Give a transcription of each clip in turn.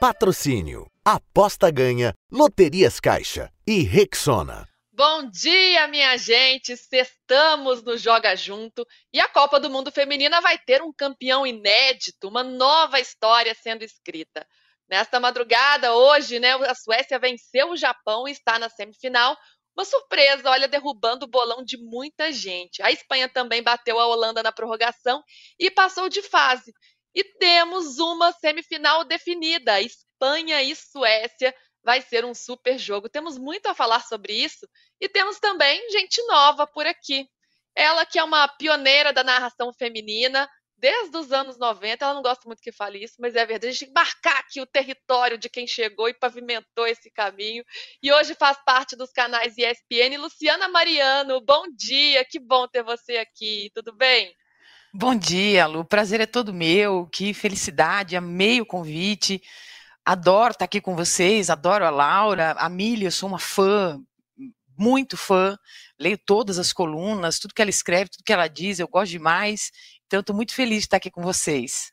Patrocínio. Aposta ganha. Loterias Caixa. E Rexona. Bom dia, minha gente! Estamos no Joga Junto e a Copa do Mundo Feminina vai ter um campeão inédito, uma nova história sendo escrita. Nesta madrugada, hoje, né, a Suécia venceu o Japão e está na semifinal. Uma surpresa, olha, derrubando o bolão de muita gente. A Espanha também bateu a Holanda na prorrogação e passou de fase. E temos uma semifinal definida: Espanha e Suécia vai ser um super jogo. Temos muito a falar sobre isso e temos também gente nova por aqui. Ela que é uma pioneira da narração feminina desde os anos 90. Ela não gosta muito que fale isso, mas é verdade. A gente tem que marcar aqui o território de quem chegou e pavimentou esse caminho. E hoje faz parte dos canais ESPN. Luciana Mariano, bom dia. Que bom ter você aqui. Tudo bem? Bom dia, Lu. O prazer é todo meu. Que felicidade. Amei o convite. Adoro estar aqui com vocês, adoro a Laura, a Milha, eu sou uma fã, muito fã, leio todas as colunas, tudo que ela escreve, tudo que ela diz, eu gosto demais, então estou muito feliz de estar aqui com vocês.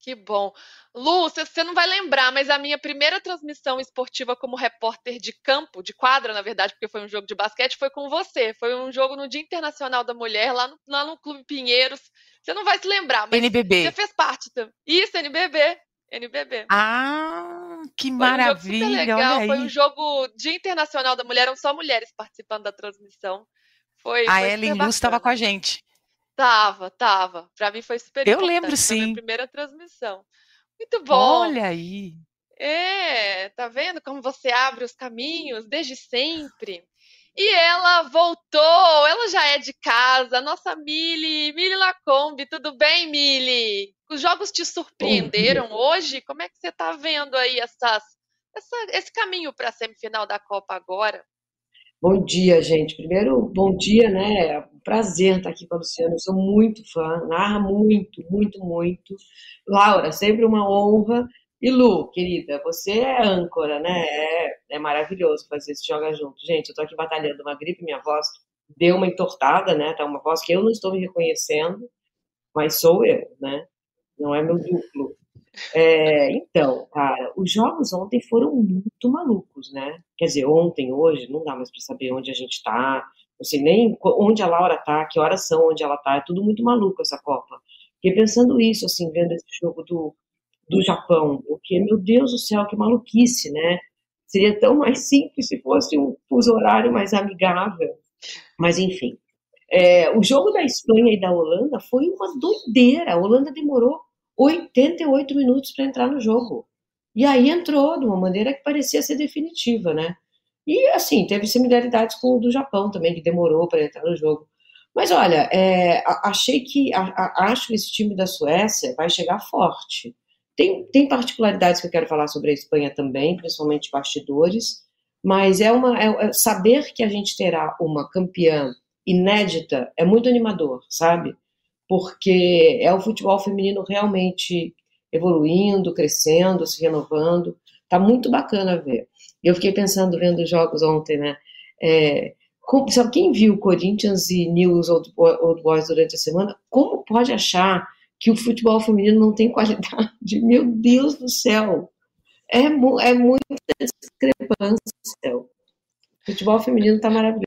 Que bom. Lu, você não vai lembrar, mas a minha primeira transmissão esportiva como repórter de campo, de quadra, na verdade, porque foi um jogo de basquete, foi com você. Foi um jogo no Dia Internacional da Mulher, lá no, lá no Clube Pinheiros. Você não vai se lembrar, mas NBB. você fez parte também. Isso, NBB. NBB. Ah, que foi maravilha! Um jogo legal. Foi um jogo Dia Internacional da Mulher, eram só mulheres participando da transmissão. Foi, a foi Ellen Luz estava com a gente. Tava, tava. Para mim foi super Eu lembro sim. Foi a minha primeira transmissão. Muito bom. Olha aí. É, tá vendo como você abre os caminhos desde sempre? E ela voltou, ela já é de casa, nossa Mili, Mili Lacombe, tudo bem, Mili? Os jogos te surpreenderam hoje? Como é que você está vendo aí essas, essa, esse caminho para a semifinal da Copa agora? Bom dia, gente. Primeiro, bom dia, né? É um prazer estar aqui com a Luciana. Eu sou muito fã, narra muito, muito, muito. Laura, sempre uma honra. E Lu, querida, você é âncora, né? É, é maravilhoso fazer esse joga junto. Gente, eu tô aqui batalhando uma gripe, minha voz deu uma entortada, né? Tá uma voz que eu não estou me reconhecendo, mas sou eu, né? Não é meu duplo. É, então, cara, os jogos ontem foram muito malucos, né? Quer dizer, ontem, hoje, não dá mais para saber onde a gente tá, não sei nem onde a Laura tá, que horas são, onde ela tá, é tudo muito maluco essa Copa. Fiquei pensando isso, assim, vendo esse jogo do, do Japão, porque, meu Deus do céu, que maluquice, né? Seria tão mais simples se fosse um fuso horário mais amigável. Mas, enfim. É, o jogo da Espanha e da Holanda foi uma doideira. A Holanda demorou 88 minutos para entrar no jogo. E aí entrou de uma maneira que parecia ser definitiva, né? E, assim, teve similaridades com o do Japão também, que demorou para entrar no jogo. Mas olha, é, achei que a, a, acho que esse time da Suécia vai chegar forte. Tem, tem particularidades que eu quero falar sobre a Espanha também, principalmente bastidores, mas é uma é, é, saber que a gente terá uma campeã inédita é muito animador, sabe? Porque é o futebol feminino realmente evoluindo, crescendo, se renovando. Tá muito bacana ver. Eu fiquei pensando vendo os jogos ontem, né? É, como, sabe quem viu Corinthians e News Old, Old Boys durante a semana? Como pode achar que o futebol feminino não tem qualidade. Meu Deus do céu! É, é muita discrepância. O futebol feminino está maravilhoso.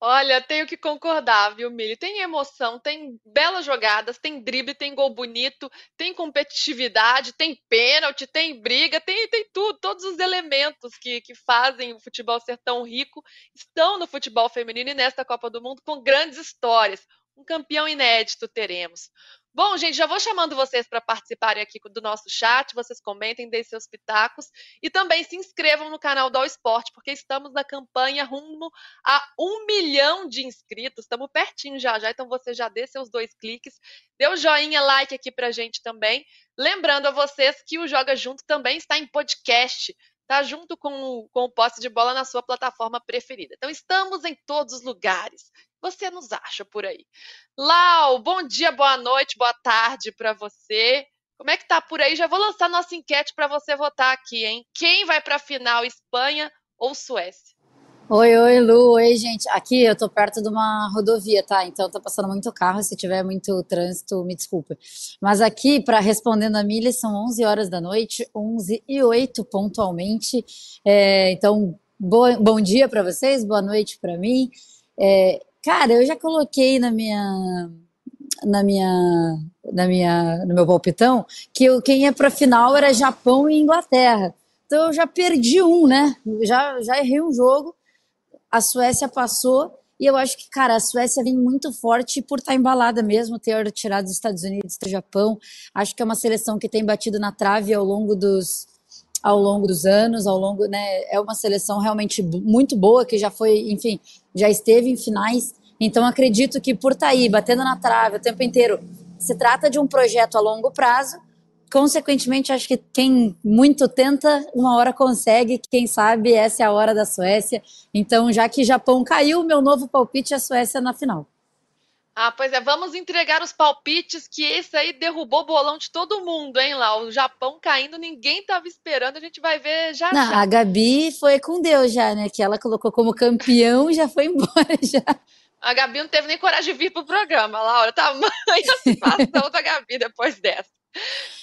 Olha, tenho que concordar, viu, Mili? Tem emoção, tem belas jogadas, tem drible, tem gol bonito, tem competitividade, tem pênalti, tem briga, tem, tem tudo. Todos os elementos que, que fazem o futebol ser tão rico estão no futebol feminino e nesta Copa do Mundo com grandes histórias. Um campeão inédito teremos. Bom, gente, já vou chamando vocês para participarem aqui do nosso chat. Vocês comentem, deem seus pitacos e também se inscrevam no canal do All Sport, porque estamos na campanha rumo a um milhão de inscritos. Estamos pertinho já, já. Então você já dê seus dois cliques, dê o um joinha, like aqui para gente também. Lembrando a vocês que o Joga Junto também está em podcast tá junto com, com o posse de bola na sua plataforma preferida. Então, estamos em todos os lugares você nos acha por aí. Lau, bom dia, boa noite, boa tarde para você. Como é que tá por aí? Já vou lançar nossa enquete para você votar aqui, hein? Quem vai para a final, Espanha ou Suécia? Oi, oi, Lu. Oi, gente. Aqui eu tô perto de uma rodovia, tá? Então tá passando muito carro. Se tiver muito trânsito, me desculpe. Mas aqui, para respondendo a Milly, são 11 horas da noite, 11 e 8 pontualmente. É, então, bom dia para vocês, boa noite para mim. É, cara, eu já coloquei na minha na minha na minha no meu palpitão que eu, quem ia para final era Japão e Inglaterra. Então eu já perdi um, né? Já já errei um jogo a Suécia passou e eu acho que, cara, a Suécia vem muito forte por estar tá embalada mesmo, ter tirado os Estados Unidos do Japão. Acho que é uma seleção que tem batido na trave ao longo dos ao longo dos anos, ao longo, né, é uma seleção realmente muito boa que já foi, enfim, já esteve em finais. Então acredito que por estar tá aí batendo na trave o tempo inteiro, se trata de um projeto a longo prazo consequentemente, acho que quem muito tenta, uma hora consegue. Quem sabe essa é a hora da Suécia. Então, já que Japão caiu, meu novo palpite é a Suécia na final. Ah, pois é, vamos entregar os palpites que esse aí derrubou o bolão de todo mundo, hein, lá. O Japão caindo, ninguém estava esperando, a gente vai ver já, não, já. A Gabi foi com Deus já, né? Que ela colocou como campeão e já foi embora já. A Gabi não teve nem coragem de vir pro programa, Laura. Tamanha a situação da Gabi depois dessa.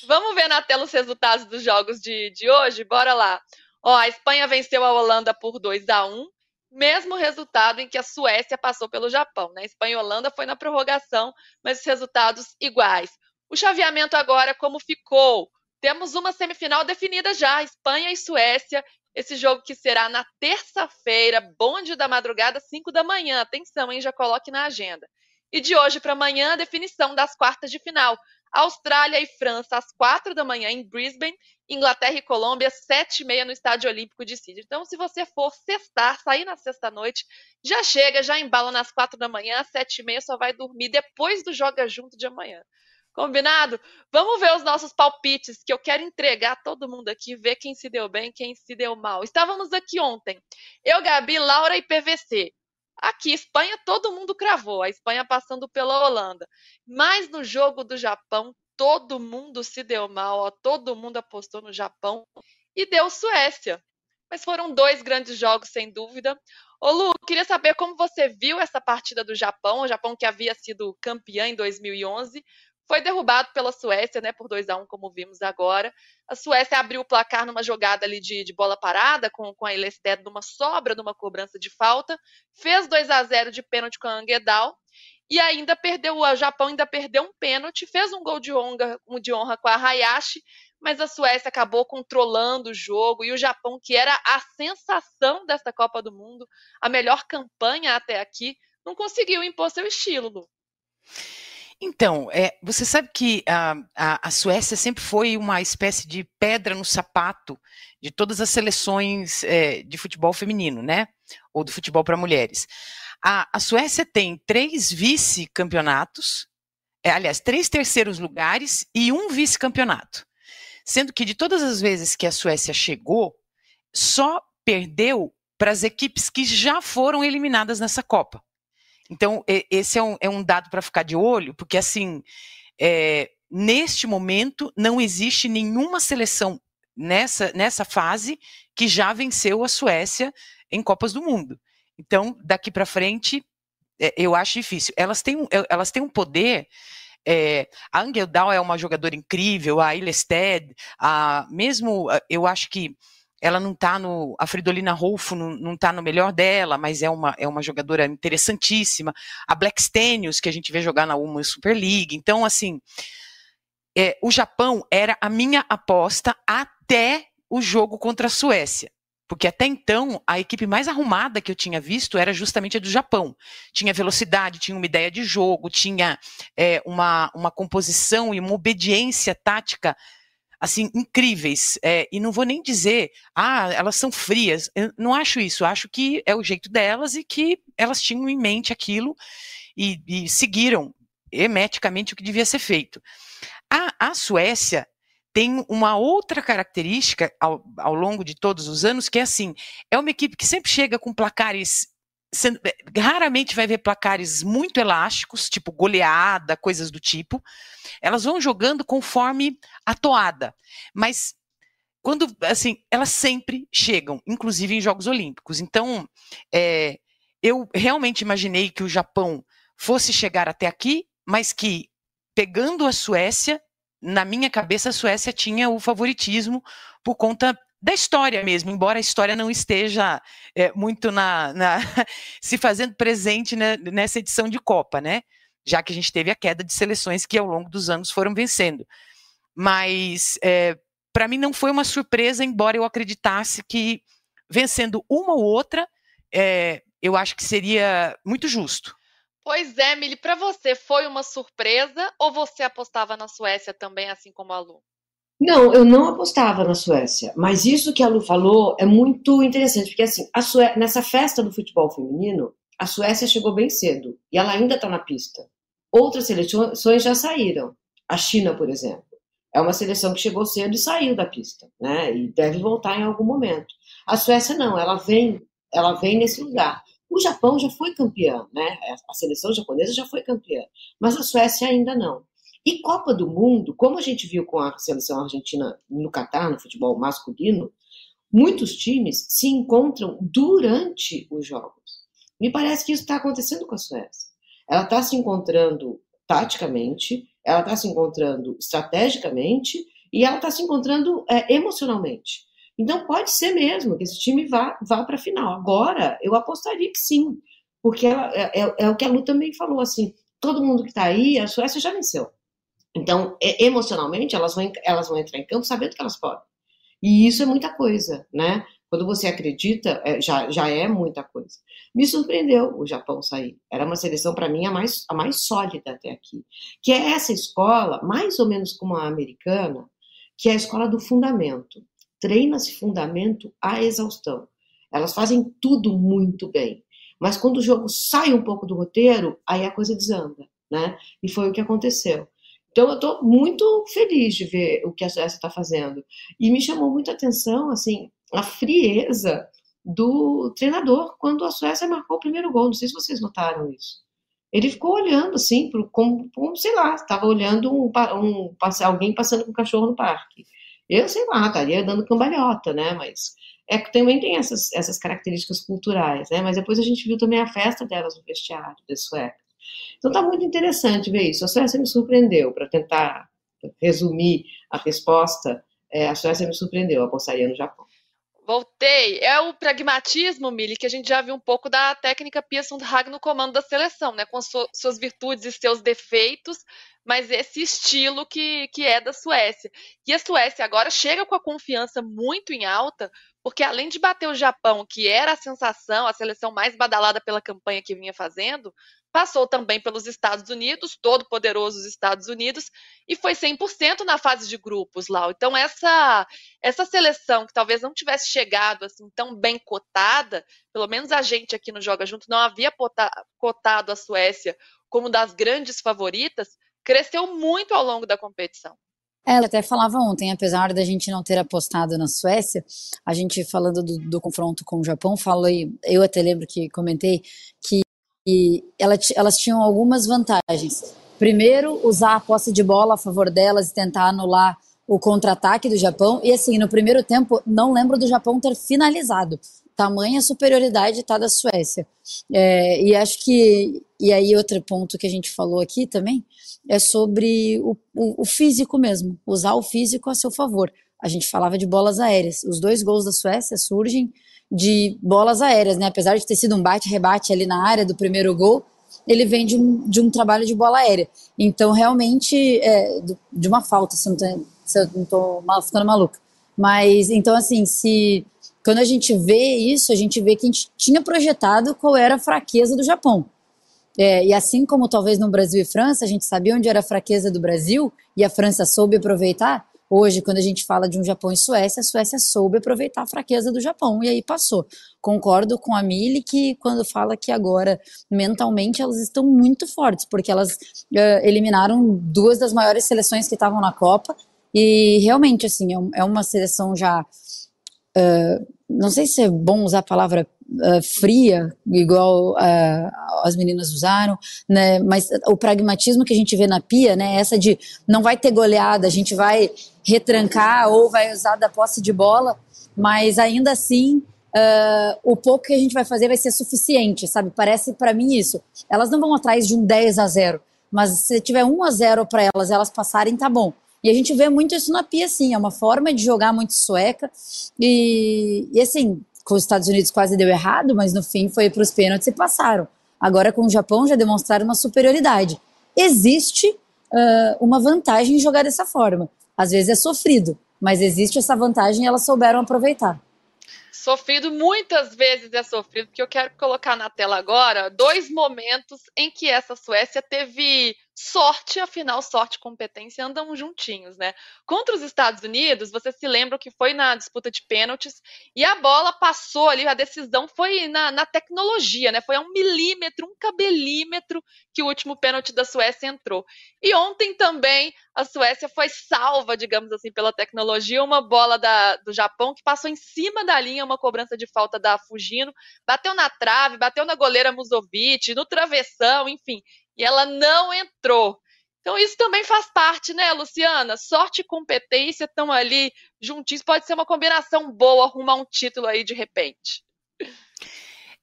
Vamos ver na tela os resultados dos jogos de, de hoje? Bora lá. Ó, a Espanha venceu a Holanda por 2 a 1 mesmo resultado em que a Suécia passou pelo Japão. Né? Espanha e Holanda foi na prorrogação, mas os resultados iguais. O chaveamento agora, como ficou? Temos uma semifinal definida já, Espanha e Suécia. Esse jogo que será na terça-feira, bonde da madrugada, 5 da manhã. Atenção, hein? Já coloque na agenda. E de hoje para amanhã, definição das quartas de final. Austrália e França às quatro da manhã em Brisbane, Inglaterra e Colômbia às sete e meia no Estádio Olímpico de Sydney. Então, se você for sextar, sair na sexta-noite, já chega, já embala nas quatro da manhã, às sete e meia só vai dormir depois do Joga Junto de amanhã. Combinado? Vamos ver os nossos palpites, que eu quero entregar a todo mundo aqui, ver quem se deu bem, quem se deu mal. Estávamos aqui ontem. Eu, Gabi, Laura e PVC. Aqui, Espanha, todo mundo cravou, a Espanha passando pela Holanda. Mas no jogo do Japão, todo mundo se deu mal, ó, todo mundo apostou no Japão e deu Suécia. Mas foram dois grandes jogos, sem dúvida. Ô Lu, queria saber como você viu essa partida do Japão, o Japão que havia sido campeão em 2011, foi derrubado pela Suécia, né, por 2 a 1 como vimos agora. A Suécia abriu o placar numa jogada ali de, de bola parada, com, com a Ilested numa sobra, numa cobrança de falta, fez 2 a 0 de pênalti com a Anguedal, e ainda perdeu, o Japão ainda perdeu um pênalti, fez um gol de honra, um de honra com a Hayashi, mas a Suécia acabou controlando o jogo, e o Japão, que era a sensação desta Copa do Mundo, a melhor campanha até aqui, não conseguiu impor seu estilo. Então, é, você sabe que a, a, a, Suécia sempre foi uma espécie de pedra no sapato de todas as seleções é, de futebol feminino, né? Ou do futebol para mulheres. A, a, Suécia tem três vice-campeonatos, é, aliás, três terceiros lugares e um vice-campeonato. Sendo que de todas as vezes que a Suécia chegou, só perdeu para as equipes que já foram eliminadas nessa Copa. Então, esse é um, é um dado para ficar de olho, porque assim, é, neste momento, não existe nenhuma seleção nessa, nessa fase que já venceu a Suécia em Copas do Mundo. Então, daqui para frente, é, eu acho difícil. Elas têm, um, elas têm um poder. É, a Angel Dow é uma jogadora incrível, a Ilested, a, mesmo eu acho que ela não está no. A Fridolina Rolfo não, está no melhor dela, mas é uma, é uma jogadora interessantíssima. A Black Stenius, que a gente vê jogar na Women's Super League. Então, assim, é, o Japão era a minha aposta até o jogo contra a Suécia. Porque até então, a equipe mais arrumada que eu tinha visto era justamente a do Japão. Tinha velocidade, tinha uma ideia de jogo, tinha é, uma, uma composição e uma obediência tática assim, incríveis. É, e não vou nem dizer, ah, elas são frias. Eu não acho isso. Acho que é o jeito delas e que elas tinham em mente aquilo e, e seguiram hermeticamente o que devia ser feito. A, a Suécia tem uma outra característica ao, ao longo de todos os anos, que é assim, é uma equipe que sempre chega com placares Sendo, raramente vai ver placares muito elásticos, tipo goleada, coisas do tipo. Elas vão jogando conforme a toada. Mas quando, assim, elas sempre chegam, inclusive em Jogos Olímpicos. Então, é, eu realmente imaginei que o Japão fosse chegar até aqui, mas que, pegando a Suécia, na minha cabeça, a Suécia tinha o favoritismo por conta da história mesmo, embora a história não esteja é, muito na, na se fazendo presente né, nessa edição de Copa, né? Já que a gente teve a queda de seleções que ao longo dos anos foram vencendo. Mas é, para mim não foi uma surpresa, embora eu acreditasse que vencendo uma ou outra, é, eu acho que seria muito justo. Pois é, Mili, para você foi uma surpresa ou você apostava na Suécia também, assim como a Lu? Não, eu não apostava na Suécia, mas isso que a Lu falou é muito interessante, porque assim, Sué... nessa festa do futebol feminino, a Suécia chegou bem cedo e ela ainda está na pista. Outras seleções já saíram. A China, por exemplo é uma seleção que chegou cedo e saiu da pista, né? E deve voltar em algum momento. A Suécia não, ela vem, ela vem nesse lugar. O Japão já foi campeão, né? A seleção japonesa já foi campeã, mas a Suécia ainda não. E Copa do Mundo, como a gente viu com a seleção argentina no Catar, no futebol masculino, muitos times se encontram durante os jogos. Me parece que isso está acontecendo com a Suécia. Ela está se encontrando taticamente, ela está se encontrando estrategicamente e ela está se encontrando é, emocionalmente. Então pode ser mesmo que esse time vá, vá para a final. Agora, eu apostaria que sim, porque ela, é, é, é, o que a Lu também falou, assim, todo mundo que está aí, a Suécia já venceu. Então, emocionalmente, elas vão, elas vão entrar em campo sabendo que elas podem. E isso é muita coisa, né? Quando você acredita, é, já, já é muita coisa. Me surpreendeu o Japão sair. Era uma seleção, para mim, a mais, a mais sólida até aqui. Que é essa escola, mais ou menos como a americana, que é a escola do fundamento. Treina-se fundamento à exaustão. Elas fazem tudo muito bem. Mas quando o jogo sai um pouco do roteiro, aí a coisa desanda, né? E foi o que aconteceu. Então, eu estou muito feliz de ver o que a Suécia está fazendo. E me chamou muita atenção, assim, a frieza do treinador quando a Suécia marcou o primeiro gol. Não sei se vocês notaram isso. Ele ficou olhando assim, como, como sei lá, estava olhando um, um, alguém passando com um cachorro no parque. Eu, sei lá, estaria dando cambalhota, né? Mas é que também tem essas, essas características culturais, né? Mas depois a gente viu também a festa delas no vestiário, das suecas. Então tá muito interessante ver isso. A Suécia me surpreendeu, para tentar resumir a resposta, é, a Suécia me surpreendeu, eu apostaria no Japão. Voltei. É o pragmatismo, Mili, que a gente já viu um pouco da técnica Pia Sundhage no comando da seleção, né? Com suas virtudes e seus defeitos, mas esse estilo que, que é da Suécia. E a Suécia agora chega com a confiança muito em alta, porque além de bater o Japão, que era a sensação, a seleção mais badalada pela campanha que vinha fazendo, passou também pelos Estados Unidos, todo poderoso Estados Unidos, e foi 100% na fase de grupos lá. Então essa essa seleção que talvez não tivesse chegado assim tão bem cotada, pelo menos a gente aqui no Joga Junto não havia cotado a Suécia como das grandes favoritas, cresceu muito ao longo da competição. Ela até falava ontem, apesar da gente não ter apostado na Suécia, a gente falando do, do confronto com o Japão, falei, eu até lembro que comentei que e ela, elas tinham algumas vantagens. Primeiro, usar a posse de bola a favor delas e tentar anular o contra-ataque do Japão. E assim, no primeiro tempo, não lembro do Japão ter finalizado. Tamanha superioridade está da Suécia. É, e acho que. E aí, outro ponto que a gente falou aqui também é sobre o, o, o físico mesmo, usar o físico a seu favor. A gente falava de bolas aéreas. Os dois gols da Suécia surgem de bolas aéreas, né? Apesar de ter sido um bate-rebate ali na área do primeiro gol, ele vem de um, de um trabalho de bola aérea. Então, realmente, é, de uma falta, se eu não estou ficando maluca. Mas, então, assim, se quando a gente vê isso, a gente vê que a gente tinha projetado qual era a fraqueza do Japão. É, e assim como talvez no Brasil e França, a gente sabia onde era a fraqueza do Brasil e a França soube aproveitar, Hoje, quando a gente fala de um Japão e Suécia, a Suécia soube aproveitar a fraqueza do Japão e aí passou. Concordo com a Mili que quando fala que agora mentalmente elas estão muito fortes, porque elas uh, eliminaram duas das maiores seleções que estavam na Copa e realmente assim é, é uma seleção já uh, não sei se é bom usar a palavra uh, fria, igual uh, as meninas usaram, né? Mas o pragmatismo que a gente vê na pia, né? Essa de não vai ter goleada, a gente vai retrancar ou vai usar da posse de bola, mas ainda assim uh, o pouco que a gente vai fazer vai ser suficiente, sabe? Parece para mim isso. Elas não vão atrás de um 10 a 0, mas se tiver 1 a 0 para elas, elas passarem, tá bom. E a gente vê muito isso na pia, sim. É uma forma de jogar muito sueca. E, e assim, com os Estados Unidos quase deu errado, mas no fim foi para os pênaltis e passaram. Agora com o Japão já demonstraram uma superioridade. Existe uh, uma vantagem em jogar dessa forma. Às vezes é sofrido, mas existe essa vantagem e elas souberam aproveitar. Sofrido muitas vezes é sofrido, porque eu quero colocar na tela agora dois momentos em que essa Suécia teve sorte, afinal, sorte e competência andam juntinhos, né? Contra os Estados Unidos, você se lembra que foi na disputa de pênaltis e a bola passou ali, a decisão foi na, na tecnologia, né? Foi a um milímetro, um cabelímetro que o último pênalti da Suécia entrou. E ontem também a Suécia foi salva, digamos assim, pela tecnologia, uma bola da, do Japão que passou em cima da linha, uma cobrança de falta da Fugino, bateu na trave, bateu na goleira Musovic, no travessão, enfim e ela não entrou. Então, isso também faz parte, né, Luciana? Sorte e competência estão ali juntinhos. Pode ser uma combinação boa arrumar um título aí de repente.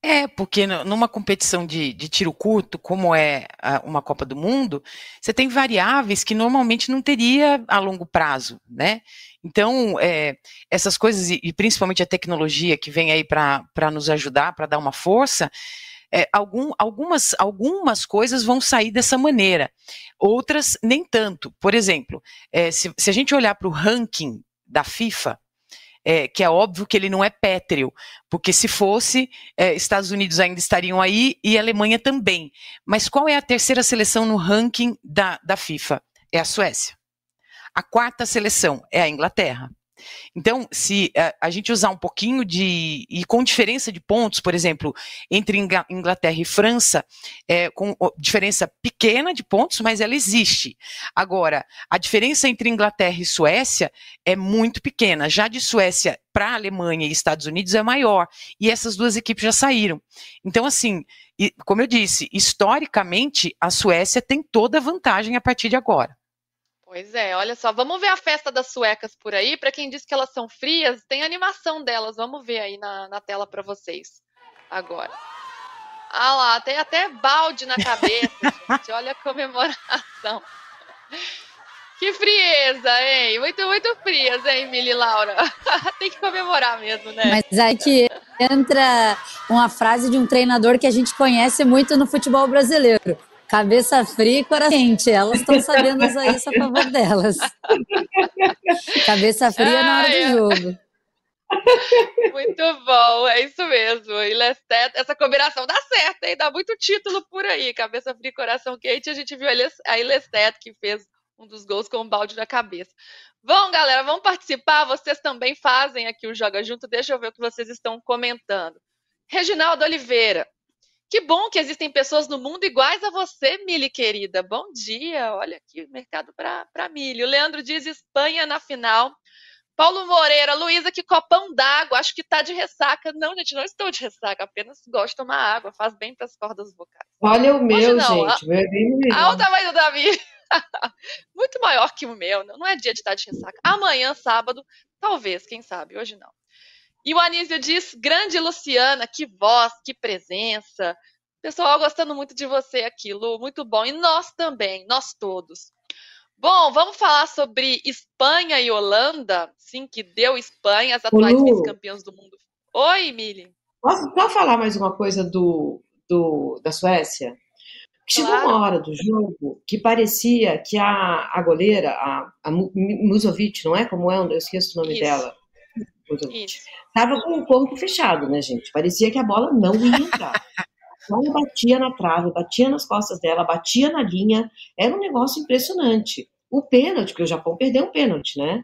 É, porque numa competição de, de tiro curto, como é uma Copa do Mundo, você tem variáveis que normalmente não teria a longo prazo, né? Então, é, essas coisas, e principalmente a tecnologia que vem aí para nos ajudar, para dar uma força, é, algum, algumas, algumas coisas vão sair dessa maneira, outras nem tanto. Por exemplo, é, se, se a gente olhar para o ranking da FIFA, é, que é óbvio que ele não é pétreo, porque se fosse, é, Estados Unidos ainda estariam aí e Alemanha também. Mas qual é a terceira seleção no ranking da, da FIFA? É a Suécia. A quarta seleção é a Inglaterra. Então, se a, eh, a, gente usar um pouquinho de. e com diferença de pontos, por exemplo, entre Inglaterra e França, é, com diferença pequena de pontos, mas ela existe. Agora, a diferença entre Inglaterra e Suécia é muito pequena. Já de Suécia para Alemanha e Estados Unidos é maior. E essas duas equipes já saíram. Então, assim, como eu disse, historicamente, a Suécia tem toda a vantagem a partir de agora. Pois é, olha só, vamos ver a festa das suecas por aí. Para quem diz que elas são frias, tem animação delas. Vamos ver aí na, na tela para vocês agora. Ah lá, tem até balde na cabeça, gente. Olha a comemoração. Que frieza, hein? Muito, muito frias, hein, Mili Laura? tem que comemorar mesmo, né? Mas aí que entra uma frase de um treinador que a gente conhece muito no futebol brasileiro Cabeça fria e coração quente. Elas estão sabendo usar isso a favor delas. Cabeça fria Ai, na hora do jogo. Muito bom, é isso mesmo. Lestat, essa combinação dá certo, hein? Dá muito título por aí. Cabeça fria e coração quente. A gente viu a Ilestet que fez um dos gols com um balde na cabeça. Bom, galera, vamos participar. Vocês também fazem aqui o Joga Junto. Deixa eu ver o que vocês estão comentando. Reginaldo Oliveira. Que bom que existem pessoas no mundo iguais a você, Mili querida. Bom dia. Olha aqui o mercado para Mili. O Leandro diz Espanha na final. Paulo Moreira, Luísa, que copão d'água. Acho que tá de ressaca. Não, gente, não estou de ressaca. Apenas gosto de tomar água. Faz bem para as cordas vocais. Olha o meu, gente. Meu é bem melhor. Olha o tamanho do Davi. Muito maior que o meu. Não é dia de estar de ressaca. Amanhã, sábado, talvez, quem sabe. Hoje não. E o Anísio diz: grande Luciana, que voz, que presença. Pessoal gostando muito de você aqui, Lu, muito bom. E nós também, nós todos. Bom, vamos falar sobre Espanha e Holanda, sim, que deu Espanha, as atuais vice-campeãs do mundo. Oi, Mili. Posso, posso falar mais uma coisa do, do da Suécia? Chegou claro. uma hora do jogo que parecia que a, a goleira, a, a Musovic, não é como é? Eu esqueço o nome Isso. dela. Estava com o corpo fechado, né, gente? Parecia que a bola não ia entrar. Ela batia na trave, batia nas costas dela, batia na linha. Era um negócio impressionante. O pênalti, porque o Japão perdeu um pênalti, né?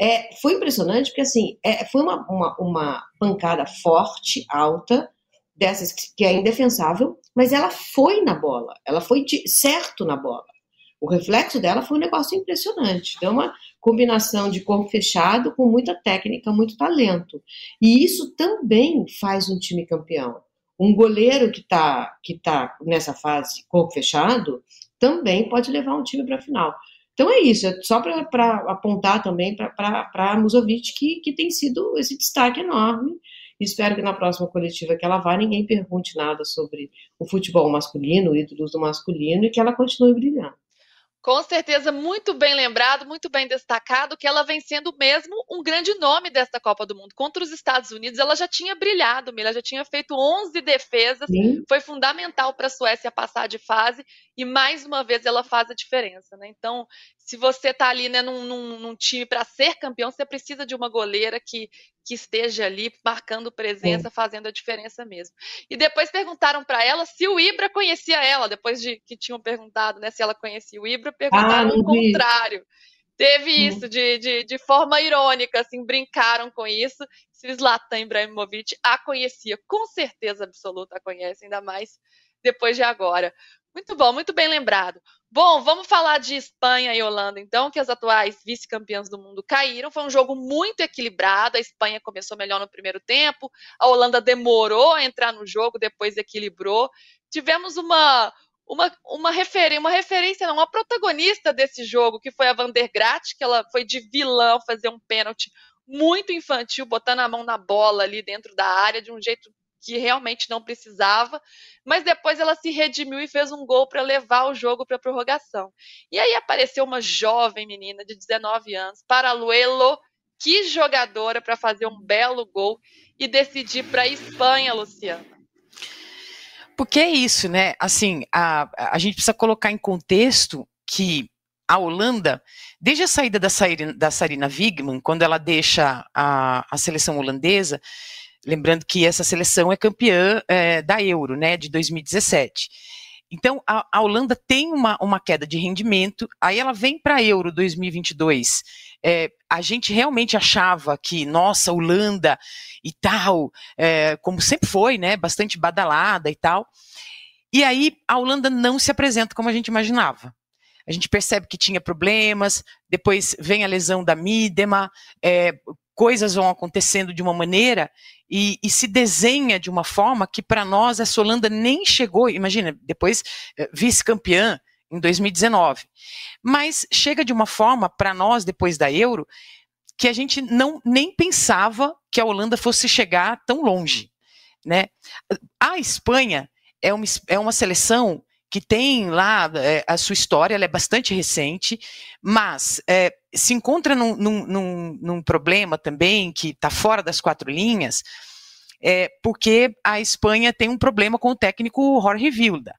É, foi impressionante porque, assim, é, foi uma, uma, uma pancada forte, alta, dessas que, que é indefensável, mas ela foi na bola. Ela foi de, certo na bola. O reflexo dela foi um negócio impressionante. Então, uma combinação de corpo fechado com muita técnica, muito talento. E isso também faz um time campeão. Um goleiro que está que tá nessa fase corpo fechado também pode levar um time para a final. Então é isso, é só para apontar também para a Musovic que, que tem sido esse destaque enorme. Espero que na próxima coletiva que ela vá, ninguém pergunte nada sobre o futebol masculino, ídolos do masculino, e que ela continue brilhando. Com certeza, muito bem lembrado, muito bem destacado, que ela vem sendo mesmo um grande nome desta Copa do Mundo. Contra os Estados Unidos, ela já tinha brilhado, ela já tinha feito 11 defesas, Sim. foi fundamental para a Suécia passar de fase, e mais uma vez ela faz a diferença. Né? Então, se você está ali né, num, num, num time para ser campeão, você precisa de uma goleira que, que esteja ali marcando presença, fazendo a diferença mesmo. E depois perguntaram para ela se o Ibra conhecia ela, depois de que tinham perguntado né, se ela conhecia o Ibra, perguntaram ah, o contrário. Teve isso de, de, de, forma irônica, assim, brincaram com isso. Se Zlatan Ibrahimovic a conhecia, com certeza absoluta a conhece, ainda mais depois de agora. Muito bom, muito bem lembrado. Bom, vamos falar de Espanha e Holanda, então, que as atuais vice-campeãs do mundo caíram. Foi um jogo muito equilibrado. A Espanha começou melhor no primeiro tempo, a Holanda demorou a entrar no jogo, depois equilibrou. Tivemos uma, uma, uma, uma referência, não, uma protagonista desse jogo, que foi a Van der Graat, que ela foi de vilão fazer um pênalti muito infantil, botando a mão na bola ali dentro da área de um jeito que realmente não precisava, mas depois ela se redimiu e fez um gol para levar o jogo para a prorrogação. E aí apareceu uma jovem menina de 19 anos, Paraluelo, que jogadora para fazer um belo gol e decidir para a Espanha, Luciana. Porque é isso, né? Assim, a, a gente precisa colocar em contexto que a Holanda, desde a saída da, Sarina, da Sarina Wigman, quando ela deixa a, a seleção holandesa, Lembrando que essa seleção é campeã é, da Euro, né, de 2017. Então, a, a, Holanda tem uma, uma queda de rendimento, aí ela vem para a Euro 2022. É, a gente realmente achava que, nossa, Holanda e tal, é, como sempre foi, né, bastante badalada e tal. E aí a Holanda não se apresenta como a gente imaginava. A gente percebe que tinha problemas, depois vem a lesão da Midema, é, coisas vão acontecendo de uma maneira e, e se desenha de uma forma que para nós essa Holanda nem chegou, imagina, depois eh, vice-campeã em 2019. Mas chega de uma forma para nós depois da Euro que a gente não nem pensava que a Holanda fosse chegar tão longe, né? A Espanha é uma, é uma seleção que tem lá é, a sua história, ela é bastante recente, mas é, se encontra num, num, num, num, problema também que está fora das quatro linhas, é, porque a Espanha tem um problema com o técnico Jorge Vilda.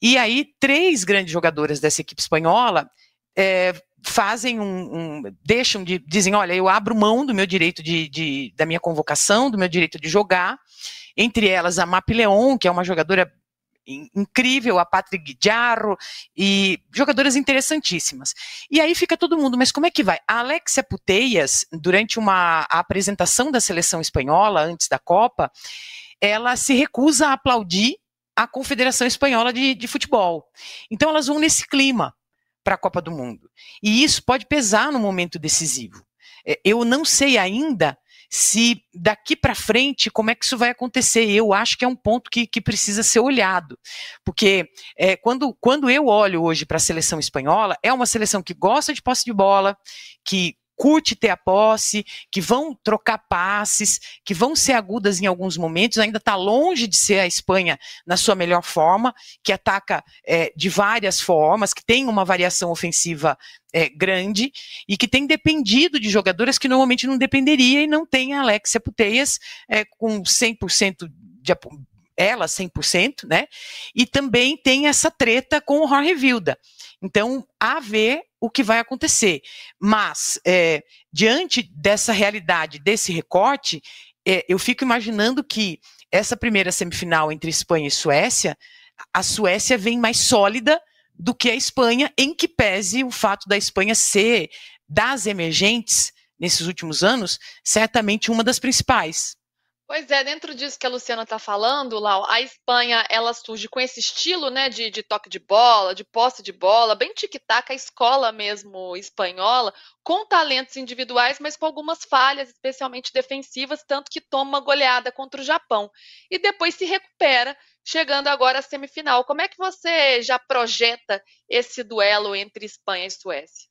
E aí, três grandes jogadoras dessa equipe espanhola é, fazem um, um, deixam de, dizem, olha, eu abro mão do meu direito de, de, da minha convocação, do meu direito de jogar, entre elas a Map Leon, que é uma jogadora incrível, a Patrick Jarro e jogadoras interessantíssimas. E aí fica todo mundo, mas como é que vai? A Alexia Puteias, durante uma apresentação da seleção espanhola antes da Copa, ela se recusa a aplaudir a Confederação Espanhola de, de Futebol. Então elas vão nesse clima para a Copa do Mundo. E isso pode pesar no momento decisivo. É, eu não sei ainda se daqui para frente, como é que isso vai acontecer? Eu acho que é um ponto que, que precisa ser olhado, porque é, quando, quando eu olho hoje para a seleção espanhola, é uma seleção que gosta de posse de bola, que curte ter a posse, que vão trocar passes, que vão ser agudas em alguns momentos, ainda está longe de ser a Espanha na sua melhor forma, que ataca é, de várias formas, que tem uma variação ofensiva é, grande e que tem dependido de jogadoras que normalmente não dependeria e não tem a Alexia Puteias é, com 100% de ela 100%, né? E também tem essa treta com o Jorge Vilda. Então, a ver o que vai acontecer. Mas, é, diante dessa realidade, desse recorte, é, eu fico imaginando que essa primeira semifinal entre Espanha e Suécia, a Suécia vem mais sólida do que a Espanha, em que pese o fato da Espanha ser, das emergentes, nesses últimos anos, certamente uma das principais. Pois é, dentro disso que a Luciana está falando, Lau, a Espanha ela surge com esse estilo né, de, de toque de bola, de posse de bola, bem tic-tac, a escola mesmo espanhola, com talentos individuais, mas com algumas falhas, especialmente defensivas, tanto que toma goleada contra o Japão. E depois se recupera, chegando agora à semifinal. Como é que você já projeta esse duelo entre Espanha e Suécia?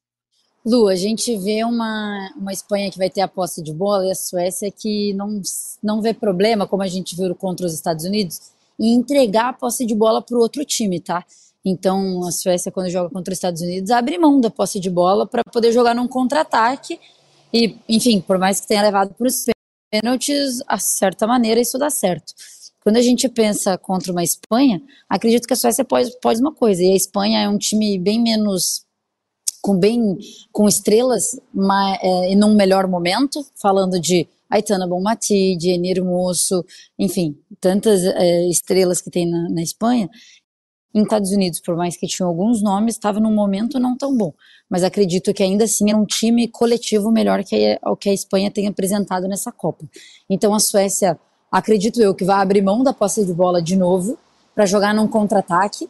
Lu, a gente vê uma, uma Espanha que vai ter a posse de bola e a Suécia que não, não vê problema, como a gente viu contra os Estados Unidos, em entregar a posse de bola para o outro time, tá? Então, a Suécia, quando joga contra os Estados Unidos, abre mão da posse de bola para poder jogar num contra-ataque. E, enfim, por mais que tenha levado para os pênaltis, a certa maneira isso dá certo. Quando a gente pensa contra uma Espanha, acredito que a Suécia pode, pode uma coisa, e a Espanha é um time bem menos com bem com estrelas mas, é, melhor momento, falando de Aitana Bonmati, de Enir Moço, enfim, tantas é, estrelas que tem na, na Espanha. Em Estados Unidos, por mais que tinha alguns nomes, estava num momento não tão bom. Mas acredito que ainda assim é um time coletivo melhor que o que a Espanha tem apresentado nessa Copa. Então a Suécia, acredito eu, que vai abrir mão da posse de bola de novo para jogar num contra-ataque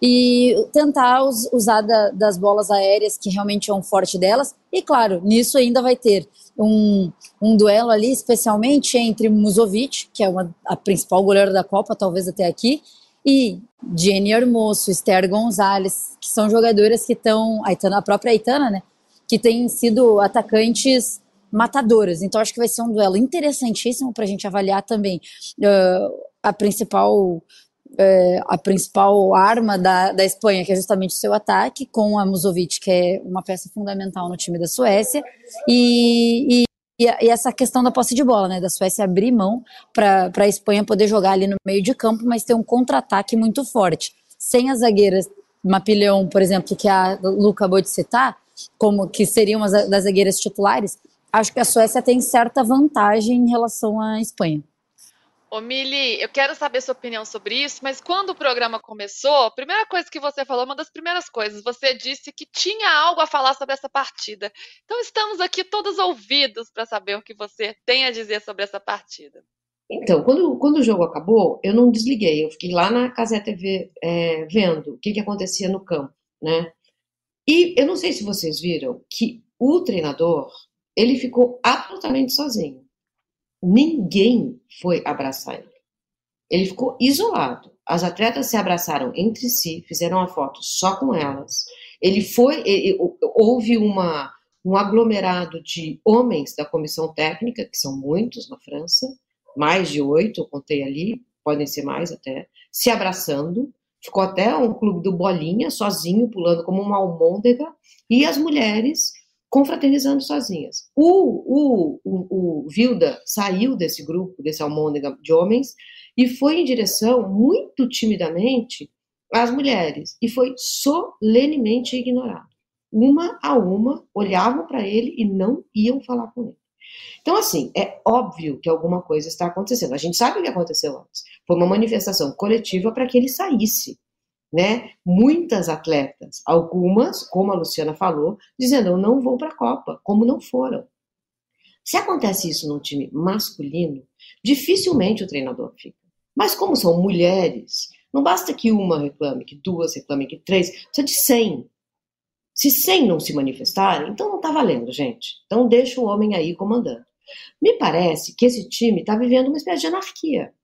e tentar us, usar da, das bolas aéreas, que realmente é um forte delas. E claro, nisso ainda vai ter um, um duelo ali, especialmente entre Musovic, que é uma, a principal goleira da Copa, talvez até aqui, e Jenny Hermoso, Esther Gonzalez, que são jogadoras que estão, a, a própria Aitana, né, que têm sido atacantes matadoras. Então acho que vai ser um duelo interessantíssimo para a gente avaliar também uh, a principal é, a principal arma da, da Espanha, que é justamente o seu ataque, com a Musovic, que é uma peça fundamental no time da Suécia, e, e, e essa questão da posse de bola, né, da Suécia abrir mão para a Espanha poder jogar ali no meio de campo, mas ter um contra-ataque muito forte. Sem as zagueiras, Mapilhão, por exemplo, que a Lu acabou de citar, como que seriam as das zagueiras titulares, acho que a Suécia tem certa vantagem em relação à Espanha. Ô, Mili, eu quero saber sua opinião sobre isso, mas quando o programa começou, a primeira coisa que você falou, uma das primeiras coisas, você disse que tinha algo a falar sobre essa partida. Então estamos aqui todos ouvidos para saber o que você tem a dizer sobre essa partida. Então, quando, quando o jogo acabou, eu não desliguei, eu fiquei lá na Casé TV é, vendo o que, que acontecia no campo, né? E eu não sei se vocês viram que o treinador, ele ficou absolutamente sozinho ninguém foi abraçar ele. Ele ficou isolado. As atletas se abraçaram entre si, fizeram uma foto só com elas. Ele foi, ele, houve uma, um aglomerado de homens da comissão técnica, que são muitos na França, mais de oito, eu contei ali, podem ser mais até, se abraçando. Ficou até um clube do Bolinha, sozinho, pulando como uma almôndega, e as mulheres confraternizando sozinhas. O, o, o, o Vilda saiu desse grupo, desse almôndega de homens, e foi em direção, muito timidamente, às mulheres, e foi solenemente ignorado. Uma a uma olhavam para ele e não iam falar com ele. Então, assim, é óbvio que alguma coisa está acontecendo. A gente sabe o que aconteceu antes. Foi uma manifestação coletiva para que ele saísse né? Muitas atletas, algumas, como a Luciana falou, dizendo eu não vou para a Copa, como não foram. Se acontece isso num time masculino, dificilmente o treinador fica. Mas como são mulheres, não basta que uma reclame, que duas reclamem, que três, precisa de cem. Se cem não se manifestarem, então não está valendo, gente. Então deixa o homem aí comandando. Me parece que esse time está vivendo uma espécie de anarquia.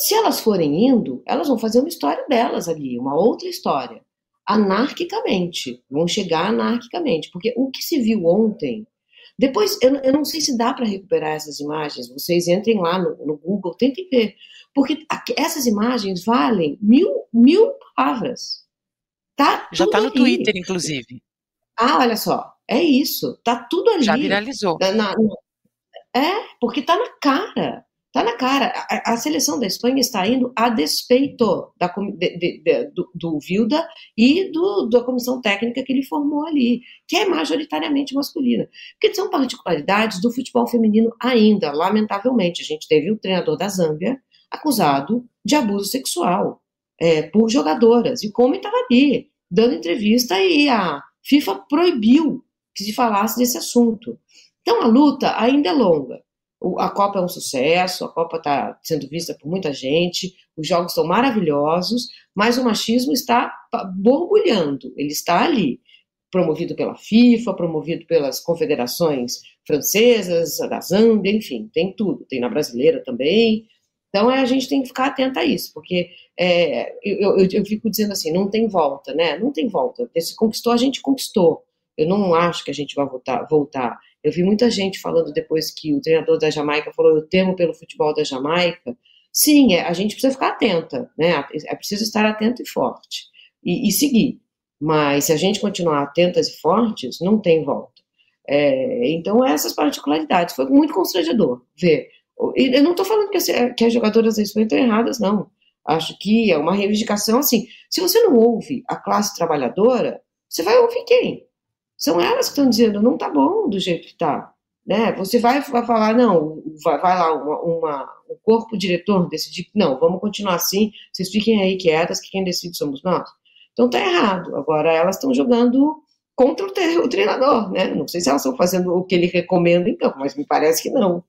Se elas forem indo, elas vão fazer uma história delas ali, uma outra história. Anarquicamente. Vão chegar anarquicamente. Porque o que se viu ontem. Depois, eu, eu não sei se dá para recuperar essas imagens. Vocês entrem lá no, no Google, tentem ver. Porque essas imagens valem mil, mil palavras. Tá Já está no ali. Twitter, inclusive. Ah, olha só. É isso. Tá tudo ali. Já viralizou. Na, na, é, porque tá na cara. Tá na cara. A, a, seleção da Espanha está indo a despeito da, de, de, de, do, do Vilda e do, da comissão técnica que ele formou ali, que é majoritariamente masculina. Porque são particularidades do futebol feminino ainda, lamentavelmente. A gente teve o treinador da Zâmbia acusado de abuso sexual é, por jogadoras. E como estava ali, dando entrevista, e a FIFA proibiu que se falasse desse assunto. Então a luta ainda é longa. A Copa é um sucesso, a Copa está sendo vista por muita gente, os jogos são maravilhosos, mas o machismo está borbulhando, ele está ali, promovido pela FIFA, promovido pelas confederações francesas, da Zâmbia, enfim, tem tudo, tem na brasileira também. Então é, a gente tem que ficar atento a isso, porque é, eu, eu, eu, fico dizendo assim, não tem volta, né? Não tem volta. Se conquistou, a gente conquistou. Eu não acho que a gente vai voltar. voltar. Eu vi muita gente falando depois que o treinador da Jamaica falou: eu temo pelo futebol da Jamaica. Sim, é, a gente precisa ficar atenta, né? É preciso estar atento e forte e, e seguir. Mas se a gente continuar atentas e fortes, não tem volta. É, então, essas particularidades. Foi muito constrangedor ver. Eu não estou falando que, que, as jogadoras da Espanha estão erradas, não. Acho que é uma reivindicação assim. Se você não ouve a classe trabalhadora, você vai ouvir quem? São elas que estão dizendo, não tá bom do jeito que tá. Né? Você vai, vai falar, não, vai, vai lá uma, uma, um corpo diretor decidir, não, vamos continuar assim, vocês fiquem aí quietas, que quem decide somos nós. Então tá errado. Agora elas estão jogando contra o, o treinador, né? Não sei se elas estão fazendo o que ele recomenda em campo, mas me parece que não.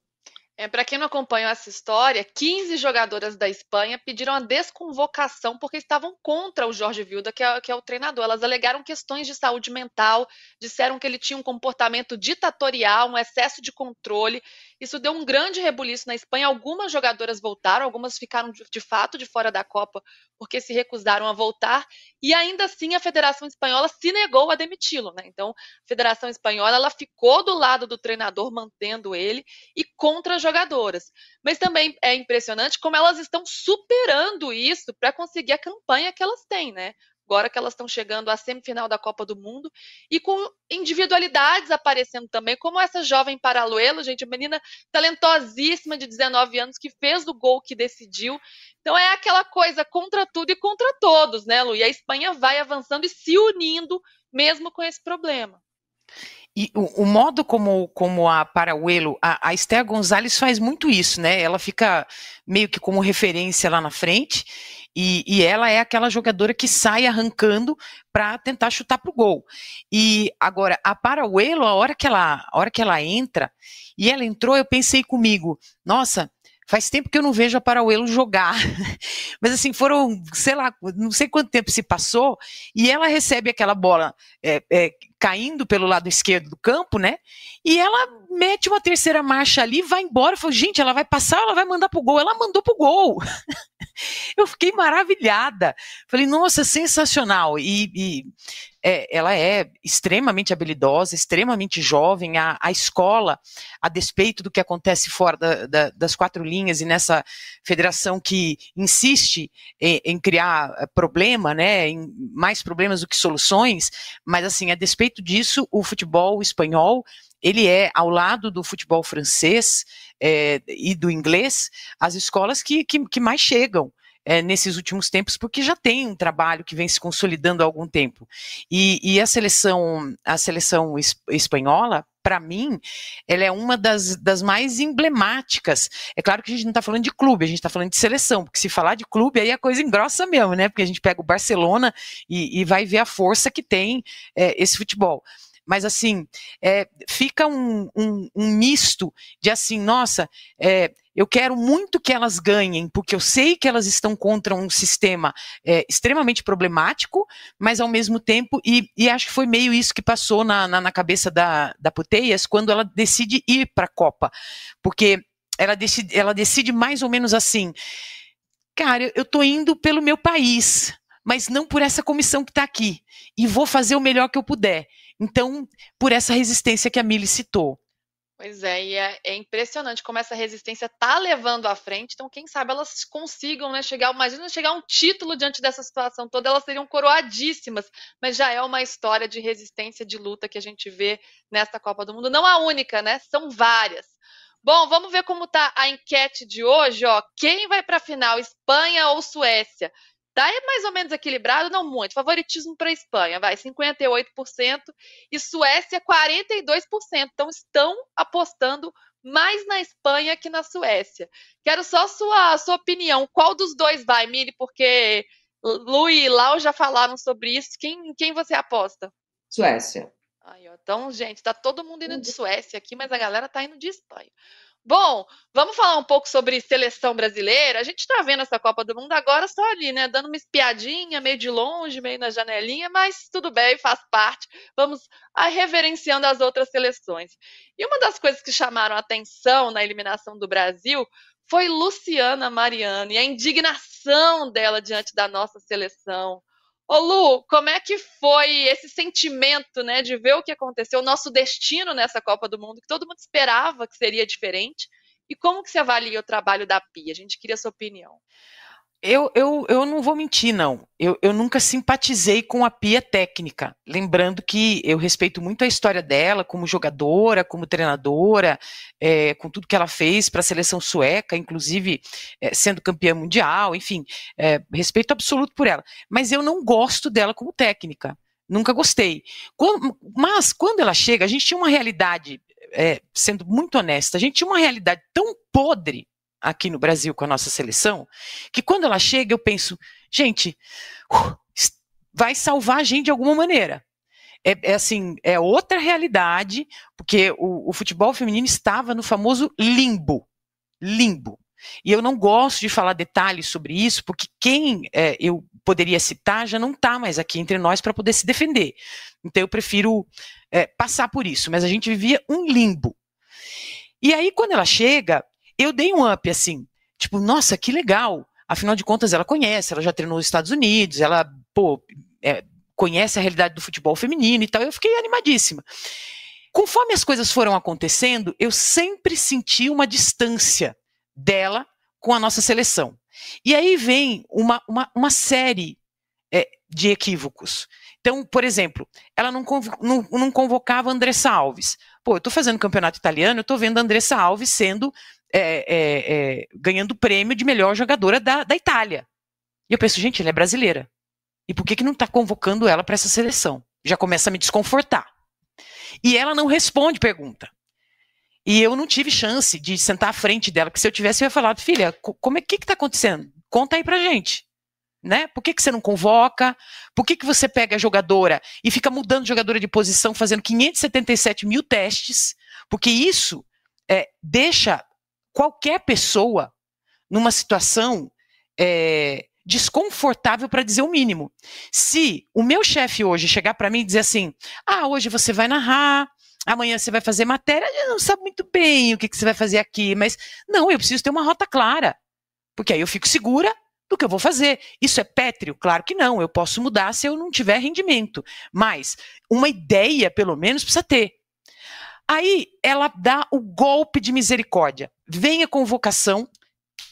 É, Para quem não acompanhou essa história, 15 jogadoras da Espanha pediram a desconvocação porque estavam contra o Jorge Vilda, que é, que é, o treinador. Elas alegaram questões de saúde mental, disseram que ele tinha um comportamento ditatorial, um excesso de controle. Isso deu um grande rebuliço na Espanha. Algumas jogadoras voltaram, algumas ficaram de, fato de fora da Copa porque se recusaram a voltar. E ainda assim a Federação Espanhola se negou a demiti-lo. Né? Então, a Federação Espanhola ela ficou do lado do treinador, mantendo ele, e contra as jogadoras. Mas também é impressionante como elas estão superando isso para conseguir a campanha que elas têm, né? Agora que elas estão chegando à semifinal da Copa do Mundo e com individualidades aparecendo também, como essa jovem Paraluelo, gente, uma menina talentosíssima de 19 anos que fez o gol que decidiu. Então é aquela coisa contra tudo e contra todos, né, Lu? E a Espanha vai avançando e se unindo mesmo com esse problema. E o, o, modo como, como a Parauelo, a, a Esther Gonzalez faz muito isso, né? Ela fica meio que como referência lá na frente, e, e ela é aquela jogadora que sai arrancando para tentar chutar pro gol. E agora, a Parauelo, a hora que ela, a hora que ela entra, e ela entrou, eu pensei comigo, nossa, Faz tempo que eu não vejo a Parauelo jogar. Mas assim, foram, sei lá, não sei quanto tempo se passou, e ela recebe aquela bola é, é, caindo pelo lado esquerdo do campo, né? E ela mete uma terceira marcha ali, vai embora. Falou, gente, ela vai passar ela vai mandar pro gol? Ela mandou pro gol. eu fiquei maravilhada. Falei, nossa, sensacional. E, e é, ela é extremamente habilidosa, extremamente jovem. A, a escola, a despeito do que acontece fora da, da, das quatro linhas e nessa federação que insiste em, em criar eh, problema, né, em mais problemas do que soluções, mas assim, a despeito disso, o futebol espanhol ele é, ao lado do futebol francês é, e do inglês, as escolas que, que, que mais chegam é, nesses últimos tempos, porque já tem um trabalho que vem se consolidando há algum tempo. E, e a seleção, a seleção espanhola, para mim, ela é uma das, das mais emblemáticas. É claro que a gente não está falando de clube, a gente está falando de seleção, porque se falar de clube, aí a coisa engrossa mesmo, né? Porque a gente pega o Barcelona e, e vai ver a força que tem é, esse futebol mas assim, é, fica um, um, um, misto de assim, nossa, é, eu quero muito que elas ganhem, porque eu sei que elas estão contra um sistema é, extremamente problemático, mas ao mesmo tempo, e, e, acho que foi meio isso que passou na, na, na cabeça da, da Puteias quando ela decide ir para a Copa, porque ela decide, ela decide mais ou menos assim, cara, eu estou indo pelo meu país, mas não por essa comissão que está aqui, e vou fazer o melhor que eu puder. Então, por essa resistência que a Mili citou. Pois é, e é, é, impressionante como essa resistência está levando à frente. Então, quem sabe elas consigam né, chegar, imagina chegar um título diante dessa situação toda, elas seriam coroadíssimas, mas já é uma história de resistência, de luta que a gente vê nesta Copa do Mundo. Não a única, né? São várias. Bom, vamos ver como está a enquete de hoje. Ó. Quem vai para a final, Espanha ou Suécia? Tá mais ou menos equilibrado, não muito. Favoritismo para a Espanha, vai 58% e Suécia 42%. Então estão apostando mais na Espanha que na Suécia. Quero só sua sua opinião. Qual dos dois vai, Miri? Porque Lu e Lau já falaram sobre isso. Quem, quem você aposta? Suécia. Aí. Então, gente, tá todo mundo indo de Suécia aqui, mas a galera tá indo de Espanha. Bom, vamos falar um pouco sobre seleção brasileira. A gente está vendo essa Copa do Mundo agora só ali, né? Dando uma espiadinha, meio de longe, meio na janelinha, mas tudo bem, faz parte. Vamos reverenciando as outras seleções. E uma das coisas que chamaram atenção na eliminação do Brasil foi Luciana Mariano e a indignação dela diante da nossa seleção. Ô Lu, como é que foi esse sentimento, né, de ver o que aconteceu, o nosso destino nessa Copa do Mundo, que todo mundo esperava que seria diferente, e como que você avalia o trabalho da Pia? A gente queria a sua opinião. Eu, eu, eu não vou mentir, não. Eu, eu nunca simpatizei com a Pia técnica. Lembrando que eu respeito muito a história dela como jogadora, como treinadora, é, com tudo que ela fez para a seleção sueca, inclusive é, sendo campeã mundial, enfim, é, respeito absoluto por ela. Mas eu não gosto dela como técnica. Nunca gostei. Mas quando ela chega, a gente tinha uma realidade, é, sendo muito honesta, a gente tinha uma realidade tão podre aqui no Brasil com a nossa seleção, que quando ela chega eu penso, gente, uh, vai salvar a gente de alguma maneira. É, é, assim, é outra realidade, porque o, o, futebol feminino estava no famoso limbo. Limbo. E eu não gosto de falar detalhes sobre isso, porque quem é, eu poderia citar já não está mais aqui entre nós para poder se defender. Então eu prefiro é, passar por isso. Mas a gente vivia um limbo. E aí, quando ela chega, eu dei um up, assim, tipo, nossa, que legal. Afinal de contas, ela conhece, ela já treinou nos Estados Unidos, ela, pô, é, conhece a realidade do futebol feminino e tal. Eu fiquei animadíssima. Conforme as coisas foram acontecendo, eu sempre senti uma distância dela com a nossa seleção. E aí vem uma, uma, uma série é, de equívocos. Então, por exemplo, ela não, não, não convocava Andressa Alves. Pô, eu estou fazendo campeonato italiano, eu estou vendo a Andressa Alves sendo é, é, é, ganhando prêmio de melhor jogadora da, da Itália. E eu penso, gente, ela é brasileira. E por que, que não está convocando ela para essa seleção? Já começa a me desconfortar. E ela não responde pergunta. E eu não tive chance de sentar à frente dela, porque se eu tivesse, eu ia falar, filha, como é que está acontecendo? Conta aí pra gente. Né? Por que, que você não convoca? Por que, que você pega a jogadora e fica mudando jogadora de posição, fazendo 577 mil testes? Porque isso é, deixa qualquer pessoa numa situação é, desconfortável para dizer o mínimo. Se o meu chefe hoje chegar para mim e dizer assim: ah, hoje você vai narrar, amanhã você vai fazer matéria, eu não sabe muito bem o que, que você vai fazer aqui, mas não, eu preciso ter uma rota clara, porque aí eu fico segura do que eu vou fazer. Isso é pétreo? Claro que não, eu posso mudar se eu não tiver rendimento, mas uma ideia, pelo menos, precisa ter. Aí ela dá o golpe de misericórdia. Vem a convocação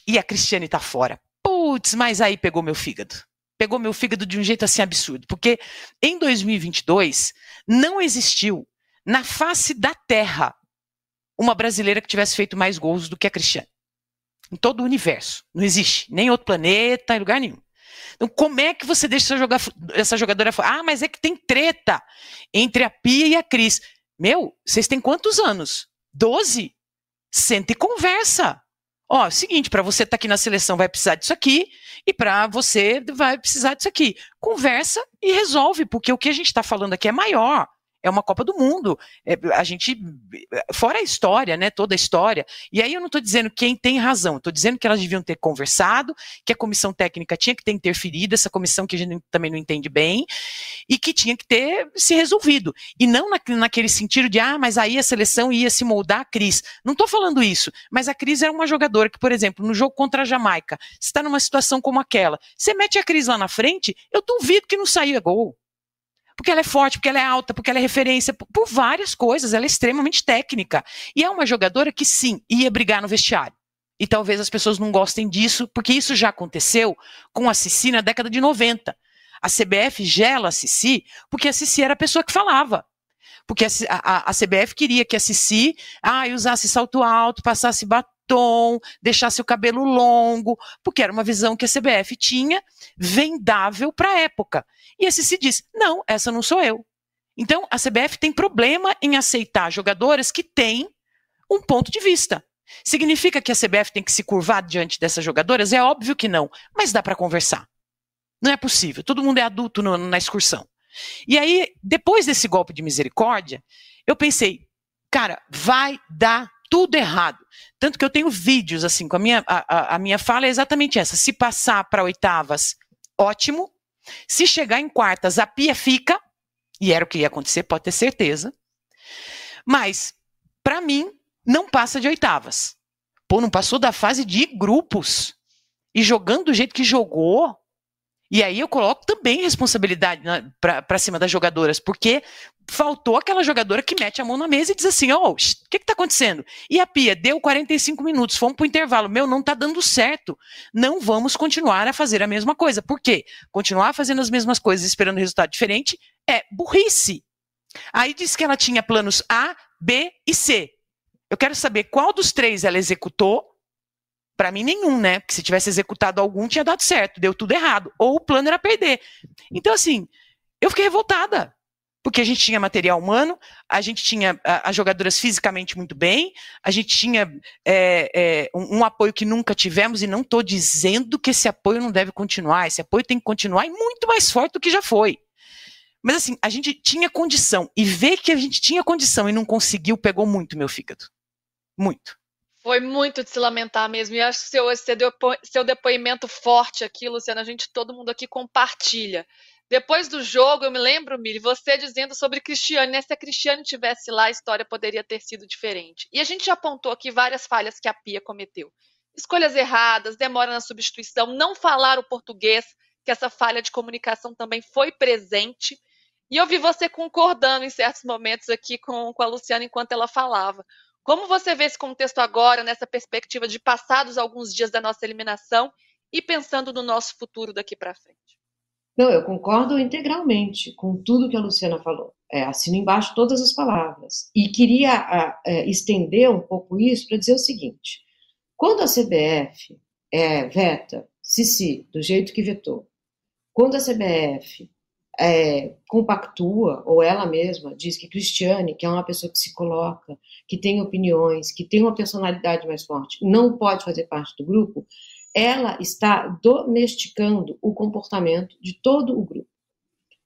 e a Cristiane tá fora. Putz, mas aí pegou meu fígado. Pegou meu fígado de um jeito assim absurdo. Porque em 2022 não existiu na face da terra uma brasileira que tivesse feito mais gols do que a Cristiane. Em todo o universo. Não existe. Nem outro planeta, em lugar nenhum. Então, como é que você deixa essa jogadora fora? Ah, mas é que tem treta entre a Pia e a Cris. Meu, vocês têm quantos anos? Doze? Senta e conversa. Ó, é seguinte, para você estar tá aqui na seleção vai precisar disso aqui, e para você vai precisar disso aqui. Conversa e resolve, porque o que a gente está falando aqui é maior é uma Copa do Mundo. É, a gente, fora a história, né, toda a história. E aí eu não estou dizendo quem tem razão, estou dizendo que elas deviam ter conversado, que a comissão técnica tinha que ter interferido, essa comissão que a gente também não entende bem, e que tinha que ter se resolvido. E não na, naquele sentido de, ah, mas aí a seleção ia se moldar a Cris. Não estou falando isso, mas a Cris era uma jogadora que, por exemplo, no jogo contra a Jamaica, está numa situação como aquela, você mete a Cris lá na frente, eu duvido que não saía gol porque ela é forte, porque ela é alta, porque ela é referência, por, por várias coisas, ela é extremamente técnica. E é uma jogadora que sim, ia brigar no vestiário. E talvez as pessoas não gostem disso, porque isso já aconteceu com a Cici na década de 90. A CBF gela a Cici, porque a Cici era a pessoa que falava. Porque a, a, a CBF queria que a Cici ah, usasse salto alto, passasse batom, deixasse o cabelo longo, porque era uma visão que a CBF tinha vendável para a época. E a Cici diz: não, essa não sou eu. Então, a CBF tem problema em aceitar jogadoras que têm um ponto de vista. Significa que a CBF tem que se curvar diante dessas jogadoras? É óbvio que não, mas dá para conversar. Não é possível. Todo mundo é adulto no, na excursão. E aí, depois desse golpe de misericórdia, eu pensei, cara, vai dar tudo errado. Tanto que eu tenho vídeos, assim, com a minha, a, a minha fala é exatamente essa. Se passar para oitavas, ótimo. Se chegar em quartas, a pia fica, e era o que ia acontecer, pode ter certeza. Mas, para mim, não passa de oitavas. Pô, não passou da fase de grupos. E jogando do jeito que jogou, e aí eu coloco também responsabilidade para cima das jogadoras, porque faltou aquela jogadora que mete a mão na mesa e diz assim: ó, oh, o que está acontecendo? E a Pia deu 45 minutos, fomos para o intervalo. Meu, não está dando certo. Não vamos continuar a fazer a mesma coisa. Por quê? Continuar fazendo as mesmas coisas esperando resultado diferente é burrice. Aí disse que ela tinha planos A, B e C. Eu quero saber qual dos três ela executou para mim, nenhum, né? Porque se tivesse executado algum, tinha dado certo, deu tudo errado. Ou o plano era perder. Então, assim, eu fiquei revoltada. Porque a gente tinha material humano, a gente tinha as jogadoras fisicamente muito bem, a gente tinha é, é, um, um, apoio que nunca tivemos, e não estou dizendo que esse apoio não deve continuar, esse apoio tem que continuar e muito mais forte do que já foi. Mas assim, a gente tinha condição, e ver que a gente tinha condição e não conseguiu, pegou muito meu fígado. Muito. Foi muito de se lamentar mesmo. E acho que seu, seu, depoimento forte aqui, Luciana, a gente, todo mundo aqui compartilha. Depois do jogo, eu me lembro, Mili, você dizendo sobre Cristiane, né? Se a Cristiane tivesse lá, a história poderia ter sido diferente. E a gente já apontou aqui várias falhas que a Pia cometeu. Escolhas erradas, demora na substituição, não falar o português, que essa falha de comunicação também foi presente. E eu vi você concordando em certos momentos aqui com, com a Luciana enquanto ela falava. Como você vê esse contexto agora, nessa perspectiva de passados alguns dias da nossa eliminação e pensando no nosso futuro daqui para frente? Não, eu concordo integralmente com tudo que a Luciana falou. É, assino embaixo todas as palavras. E queria a, é, estender um pouco isso para dizer o seguinte: quando a CBF é, veta Sisi do jeito que vetou, quando a CBF é, compactua, ou ela mesma diz que Cristiane, que é uma pessoa que se coloca, que tem opiniões, que tem uma personalidade mais forte, não pode fazer parte do grupo, ela está domesticando o comportamento de todo o grupo.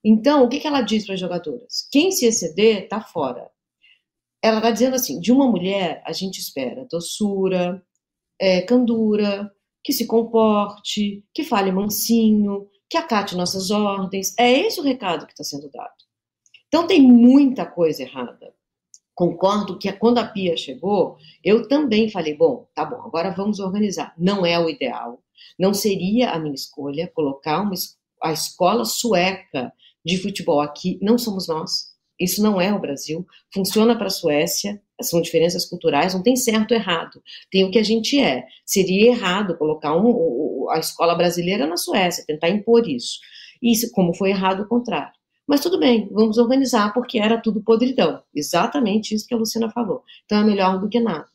Então, o que, que ela diz para as jogadoras? Quem se exceder está fora. Ela está dizendo assim: de uma mulher a gente espera doçura, é, candura, que se comporte, que fale mansinho, que acate nossas ordens. É esse o recado que está sendo dado. Então tem muita coisa errada. Concordo que quando a Pia chegou, eu também falei: bom, tá bom, agora vamos organizar. Não é o ideal. Não seria a minha escolha colocar uma, a escola sueca de futebol aqui. Não somos nós. Isso não é o Brasil. Funciona para a Suécia, são diferenças culturais, não tem certo ou errado. Tem o que a gente é. Seria errado colocar um, a escola brasileira na Suécia, tentar impor isso. E como foi errado o contrário. Mas tudo bem, vamos organizar, porque era tudo podridão. Exatamente isso que a Luciana falou. Então é melhor do que nada.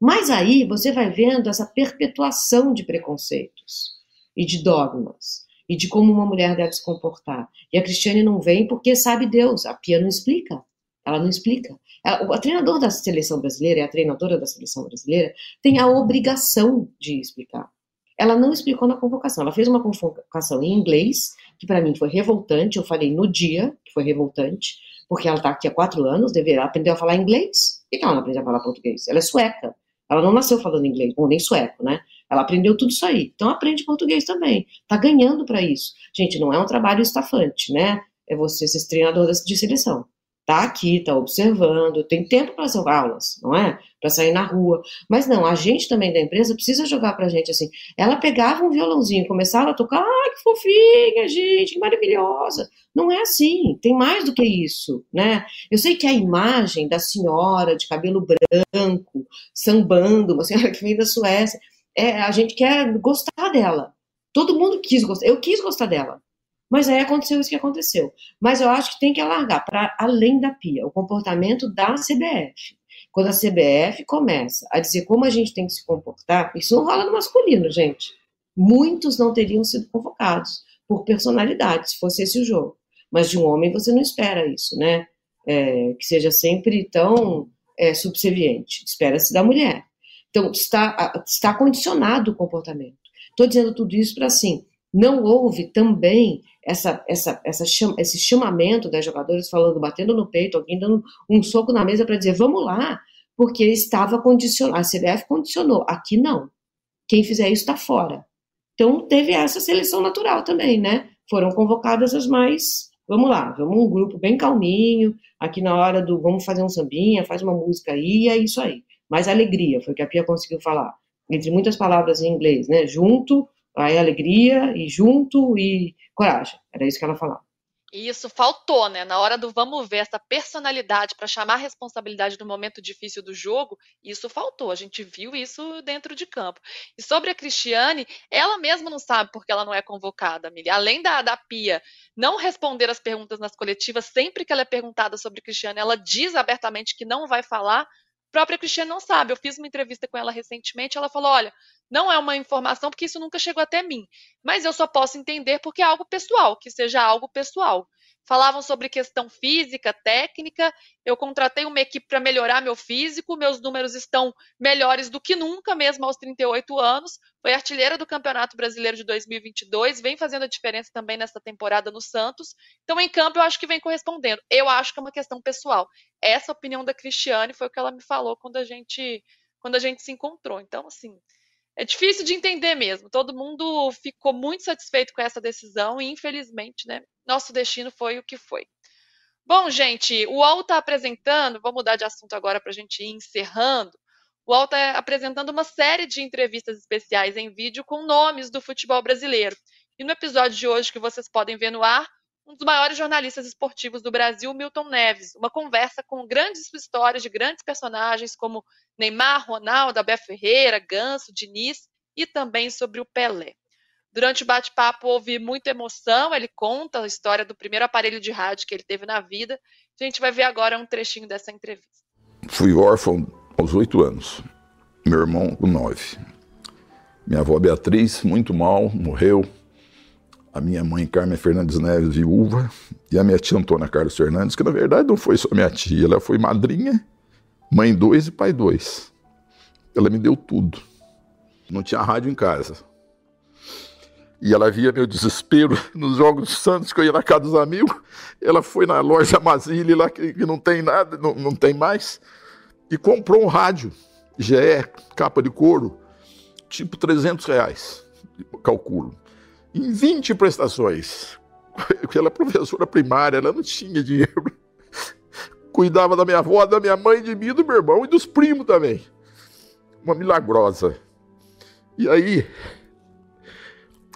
Mas aí você vai vendo essa perpetuação de preconceitos e de dogmas e de como uma mulher deve se comportar. E a Cristiane não vem porque sabe Deus, a Pia não explica. Ela não explica. A, a treinador da seleção brasileira e a treinadora da seleção brasileira tem a obrigação de explicar. Ela não explicou na convocação. Ela fez uma convocação em inglês, que para mim foi revoltante. Eu falei no dia que foi revoltante, porque ela está aqui há quatro anos, deveria aprender a falar inglês. Por que ela não aprendeu a falar português? Ela é sueca. Ela não nasceu falando inglês, bom, nem sueco, né? Ela aprendeu tudo isso aí. Então aprende português também. Tá ganhando para isso. Gente, não é um trabalho estafante, né? É você ser treinador de seleção tá aqui, tá observando, tem tempo para as aulas, não é? Para sair na rua. Mas não, a gente também da empresa precisa jogar pra gente assim. Ela pegava um violãozinho, começava a tocar, ah, que fofinha, gente, que maravilhosa. Não é assim, tem mais do que isso, né? Eu sei que a imagem da senhora de cabelo branco, sambando, uma senhora que vem da Suécia, é, a gente quer gostar dela. Todo mundo quis gostar. Eu quis gostar dela. Mas aí aconteceu isso que aconteceu. Mas eu acho que tem que alargar para além da pia, o comportamento da CBF. Quando a CBF começa a dizer como a gente tem que se comportar, isso não rola no masculino, gente. Muitos não teriam sido convocados por personalidade, se fosse esse o jogo. Mas de um homem você não espera isso, né? É, que seja sempre tão é, subserviente. Espera-se da mulher. Então, está, está condicionado o comportamento. Estou dizendo tudo isso para assim, não houve também essa, essa, essa chama, esse chamamento das jogadoras falando, batendo no peito, alguém dando um soco na mesa para dizer, vamos lá, porque estava condicionado. A CBF condicionou. Aqui não. Quem fizer isso está fora. Então teve essa seleção natural também, né? Foram convocadas as mais. Vamos lá, vamos um grupo bem calminho, aqui na hora do vamos fazer um sambinha, faz uma música aí, é isso aí. Mais alegria, foi o que a Pia conseguiu falar. Entre muitas palavras em inglês, né? Junto, aí alegria, e junto, e coragem. Era isso que ela falava. E isso faltou, né? Na hora do vamos ver essa personalidade para chamar a responsabilidade no momento difícil do jogo, isso faltou. A gente viu isso dentro de campo. E sobre a Cristiane, ela mesma não sabe porque ela não é convocada, Miriam. Além da, da Pia não responder as perguntas nas coletivas, sempre que ela é perguntada sobre Cristiane, ela diz abertamente que não vai falar própria Cristiane não sabe. Eu fiz uma entrevista com ela recentemente, ela falou: olha, não é uma informação porque isso nunca chegou até mim, mas eu só posso entender porque é algo pessoal, que seja algo pessoal falavam sobre questão física, técnica. Eu contratei uma equipe para melhorar meu físico, meus números estão melhores do que nunca, mesmo aos 38 anos. Foi artilheira do Campeonato Brasileiro de 2022, vem fazendo a diferença também nessa temporada no Santos. Então, em campo, eu acho que vem correspondendo. Eu acho que é uma questão pessoal. Essa opinião da Cristiane foi o que ela me falou quando a gente, quando a gente se encontrou. Então, assim. É difícil de entender mesmo. Todo mundo ficou muito satisfeito com essa decisão e, infelizmente, né, nosso destino foi o que foi. Bom, gente, o UOL está apresentando, vou mudar de assunto agora para a gente ir encerrando. O UOL está apresentando uma série de entrevistas especiais em vídeo com nomes do futebol brasileiro. E no episódio de hoje, que vocês podem ver no ar, um dos maiores jornalistas esportivos do Brasil, Milton Neves. Uma conversa com grandes histórias de grandes personagens como Neymar, Ronaldo, Abel Ferreira, Ganso, Diniz e também sobre o Pelé. Durante o bate-papo houve muita emoção, ele conta a história do primeiro aparelho de rádio que ele teve na vida. A gente vai ver agora um trechinho dessa entrevista. Fui órfão aos oito anos, meu irmão com nove. Minha avó Beatriz, muito mal, morreu. A minha mãe Carmen Fernandes Neves, viúva. E a minha tia Antônia Carlos Fernandes, que na verdade não foi só minha tia, ela foi madrinha, mãe dois e pai dois. Ela me deu tudo. Não tinha rádio em casa. E ela via meu desespero nos Jogos Santos, que eu ia na casa dos amigos. Ela foi na loja Mazili, lá que, que não tem nada, não, não tem mais, e comprou um rádio, GE, capa de couro, tipo 300 reais, calculo, em 20 prestações. Ela é professora primária, ela não tinha dinheiro. Cuidava da minha avó, da minha mãe, de mim, do meu irmão e dos primos também. Uma milagrosa. E aí,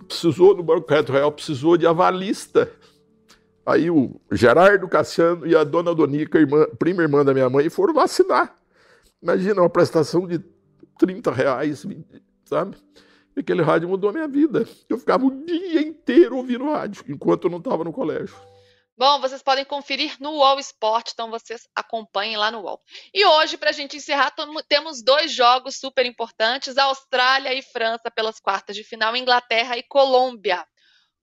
precisou, no Banco Reto Real, precisou de avalista. Aí o Gerardo Cassiano e a dona Donica, irmã, prima irmã da minha mãe, foram vacinar. Imagina uma prestação de 30 reais, sabe? E aquele rádio mudou a minha vida. Eu ficava o dia inteiro ouvindo rádio, enquanto eu não estava no colégio. Bom, vocês podem conferir no UOL Esporte, então vocês acompanhem lá no UOL. E hoje, para a gente encerrar, temos dois jogos super importantes: Austrália e França pelas quartas de final, Inglaterra e Colômbia.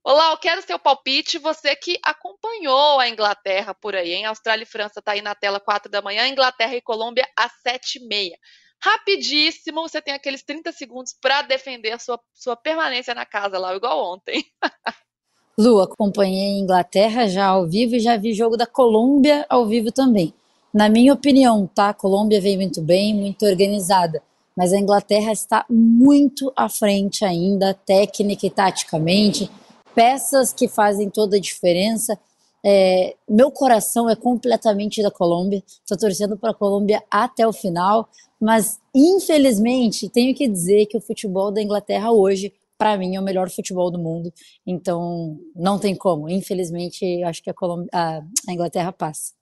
Olá, eu quero seu palpite, você que acompanhou a Inglaterra por aí, hein? Austrália e França está aí na tela 4 da manhã, Inglaterra e Colômbia às 7 e meia. Rapidíssimo, você tem aqueles 30 segundos para defender a sua, sua permanência na casa lá, igual ontem. Lu, acompanhei Inglaterra já ao vivo e já vi jogo da Colômbia ao vivo também. Na minha opinião, tá? A Colômbia veio muito bem, muito organizada, mas a Inglaterra está muito à frente ainda, técnica e taticamente, peças que fazem toda a diferença. É, meu coração é completamente da Colômbia, estou torcendo para a Colômbia até o final, mas infelizmente tenho que dizer que o futebol da Inglaterra hoje para mim, é o melhor futebol do mundo. Então, não tem como. Infelizmente, acho que a, Colômbia, a Inglaterra passa.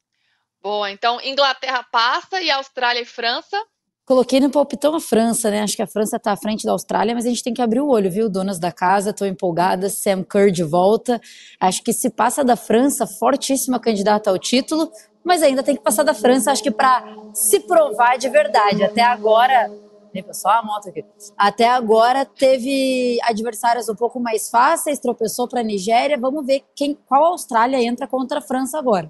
Boa, então Inglaterra passa e Austrália e França? Coloquei no palpitão a França, né? Acho que a França está à frente da Austrália, mas a gente tem que abrir o olho, viu? Donas da casa, estou empolgada. Sam Kerr de volta. Acho que se passa da França, fortíssima candidata ao título, mas ainda tem que passar da França, acho que para se provar de verdade. Até agora, só a moto aqui. Até agora teve adversários um pouco mais fáceis, tropeçou para a Nigéria. Vamos ver quem, qual Austrália entra contra a França agora.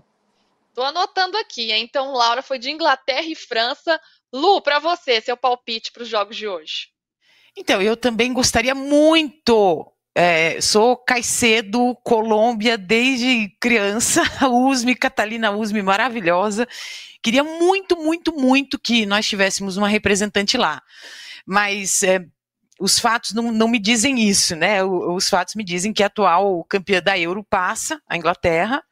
Estou anotando aqui, então Laura foi de Inglaterra e França. Lu, para você, seu palpite para os jogos de hoje. Então, eu também gostaria muito é, sou Caicedo, Colômbia, desde criança, Usme, Catalina Usme, maravilhosa. Queria muito, muito, muito que nós tivéssemos uma representante lá. Mas é, os fatos não, não, me dizem isso, né? Os fatos me dizem que a atual campeã da Euro passa, a Inglaterra.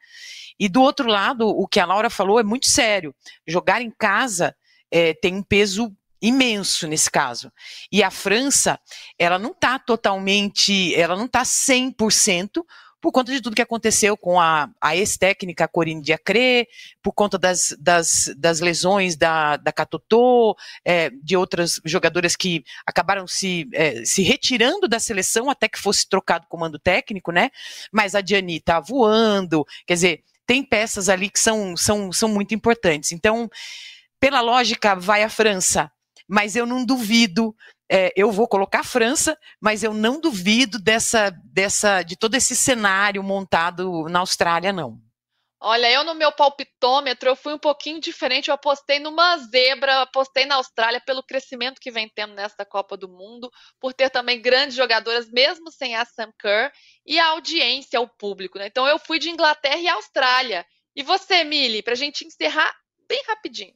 E do outro lado, o que a Laura falou é muito sério. Jogar em casa é, tem um peso imenso nesse caso. E a França, ela não está totalmente, ela não está 100% por conta de tudo que aconteceu com a, a ex-técnica Corinne Diacre, por conta das, das, das lesões da, da Catotô, é, de outras jogadoras que acabaram se, é, se retirando da seleção até que fosse trocado o comando técnico, né? Mas a Diani está voando, quer dizer, tem peças ali que são, são, são muito importantes. Então, pela lógica, vai a França, mas eu não duvido é, eu vou colocar a França, mas eu não duvido dessa, dessa, de todo esse cenário montado na Austrália, não. Olha, eu no meu palpitômetro eu fui um pouquinho diferente. Eu apostei numa zebra, apostei na Austrália pelo crescimento que vem tendo nesta Copa do Mundo, por ter também grandes jogadoras, mesmo sem a Sam Kerr, e a audiência, o público. Né? Então eu fui de Inglaterra e Austrália. E você, Mili, para a gente encerrar bem rapidinho.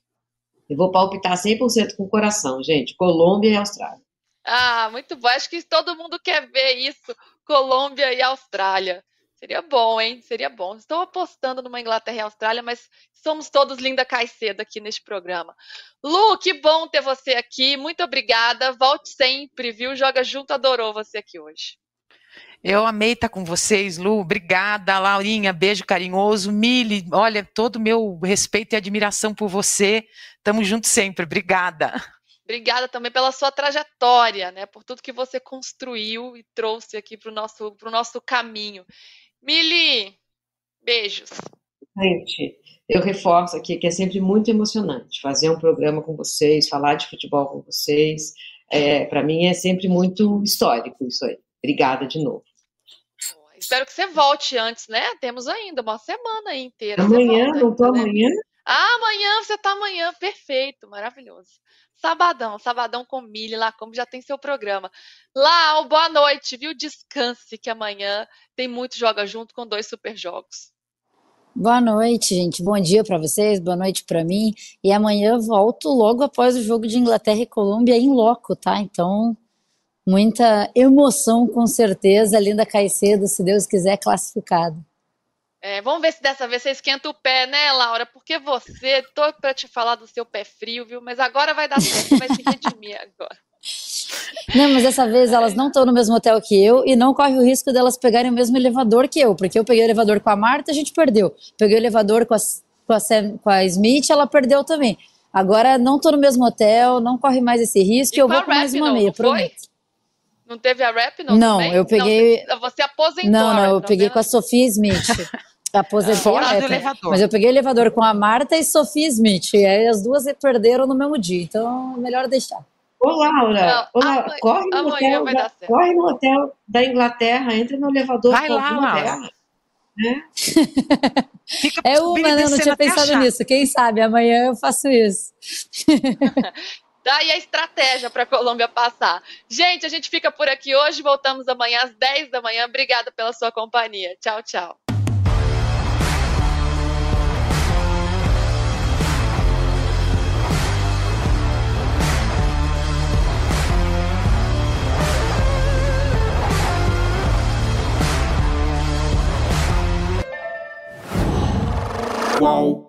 Eu vou palpitar 100% com o coração, gente. Colômbia e Austrália. Ah, muito bom. Acho que todo mundo quer ver isso. Colômbia e Austrália. Seria bom, hein? Seria bom. Estou apostando numa Inglaterra e Austrália, mas somos todos Linda Caicedo aqui neste programa. Lu, que bom ter você aqui. Muito obrigada. Volte sempre, viu? Joga junto, adorou você aqui hoje. Eu amei estar com vocês, Lu. Obrigada, Laurinha. Beijo carinhoso. Mili, olha, todo o meu respeito e admiração por você. Tamo junto sempre. Obrigada. Obrigada também pela sua trajetória, né? Por tudo que você construiu e trouxe aqui para o nosso, nosso caminho. Mili, beijos. Gente, eu reforço aqui que é sempre muito emocionante fazer um programa com vocês, falar de futebol com vocês. É, para mim é sempre muito histórico isso aí. Obrigada de novo. Espero que você volte antes, né? Temos ainda uma semana inteira. Amanhã, volta, não estou né? amanhã? Amanhã, você está amanhã. Perfeito, maravilhoso. Sabadão, sabadão com milho lá, como já tem seu programa. Lá, boa noite, viu? Descanse, que amanhã tem muito Joga Junto com dois super jogos. Boa noite, gente. Bom dia para vocês, boa noite para mim. E amanhã volto logo após o jogo de Inglaterra e Colômbia em loco, tá? Então, muita emoção, com certeza. Linda Caicedo, se Deus quiser, classificado. É, vamos ver se dessa vez você esquenta o pé, né, Laura? Porque você, tô para te falar do seu pé frio, viu? Mas agora vai dar certo, vai se redimir agora. Não, mas dessa vez elas não estão no mesmo hotel que eu e não corre o risco delas pegarem o mesmo elevador que eu, porque eu peguei o elevador com a Marta, a gente perdeu. Peguei o elevador com a, com a, Sam, com a Smith, ela perdeu também. Agora não estou no mesmo hotel, não corre mais esse risco e, eu vou com mais uma meia, prometo. Não teve a rap, não? Não, também? eu peguei. Não, você aposentou. Não, não, eu peguei com a Sofia Smith. Aposentei. Fora do elevador. Mas eu peguei o elevador com a Marta e Sofia Smith. E aí as duas perderam no mesmo dia. Então, melhor deixar. Ô, Laura, ô, Laura corre, no hotel, da, corre no hotel da Inglaterra, entra no elevador Vai lá, Laura. Né? é uma, né? Eu não tinha pensado achar. nisso. Quem sabe amanhã eu faço isso. Daí a estratégia para a Colômbia passar. Gente, a gente fica por aqui hoje. Voltamos amanhã às 10 da manhã. Obrigada pela sua companhia. Tchau, tchau. Qual?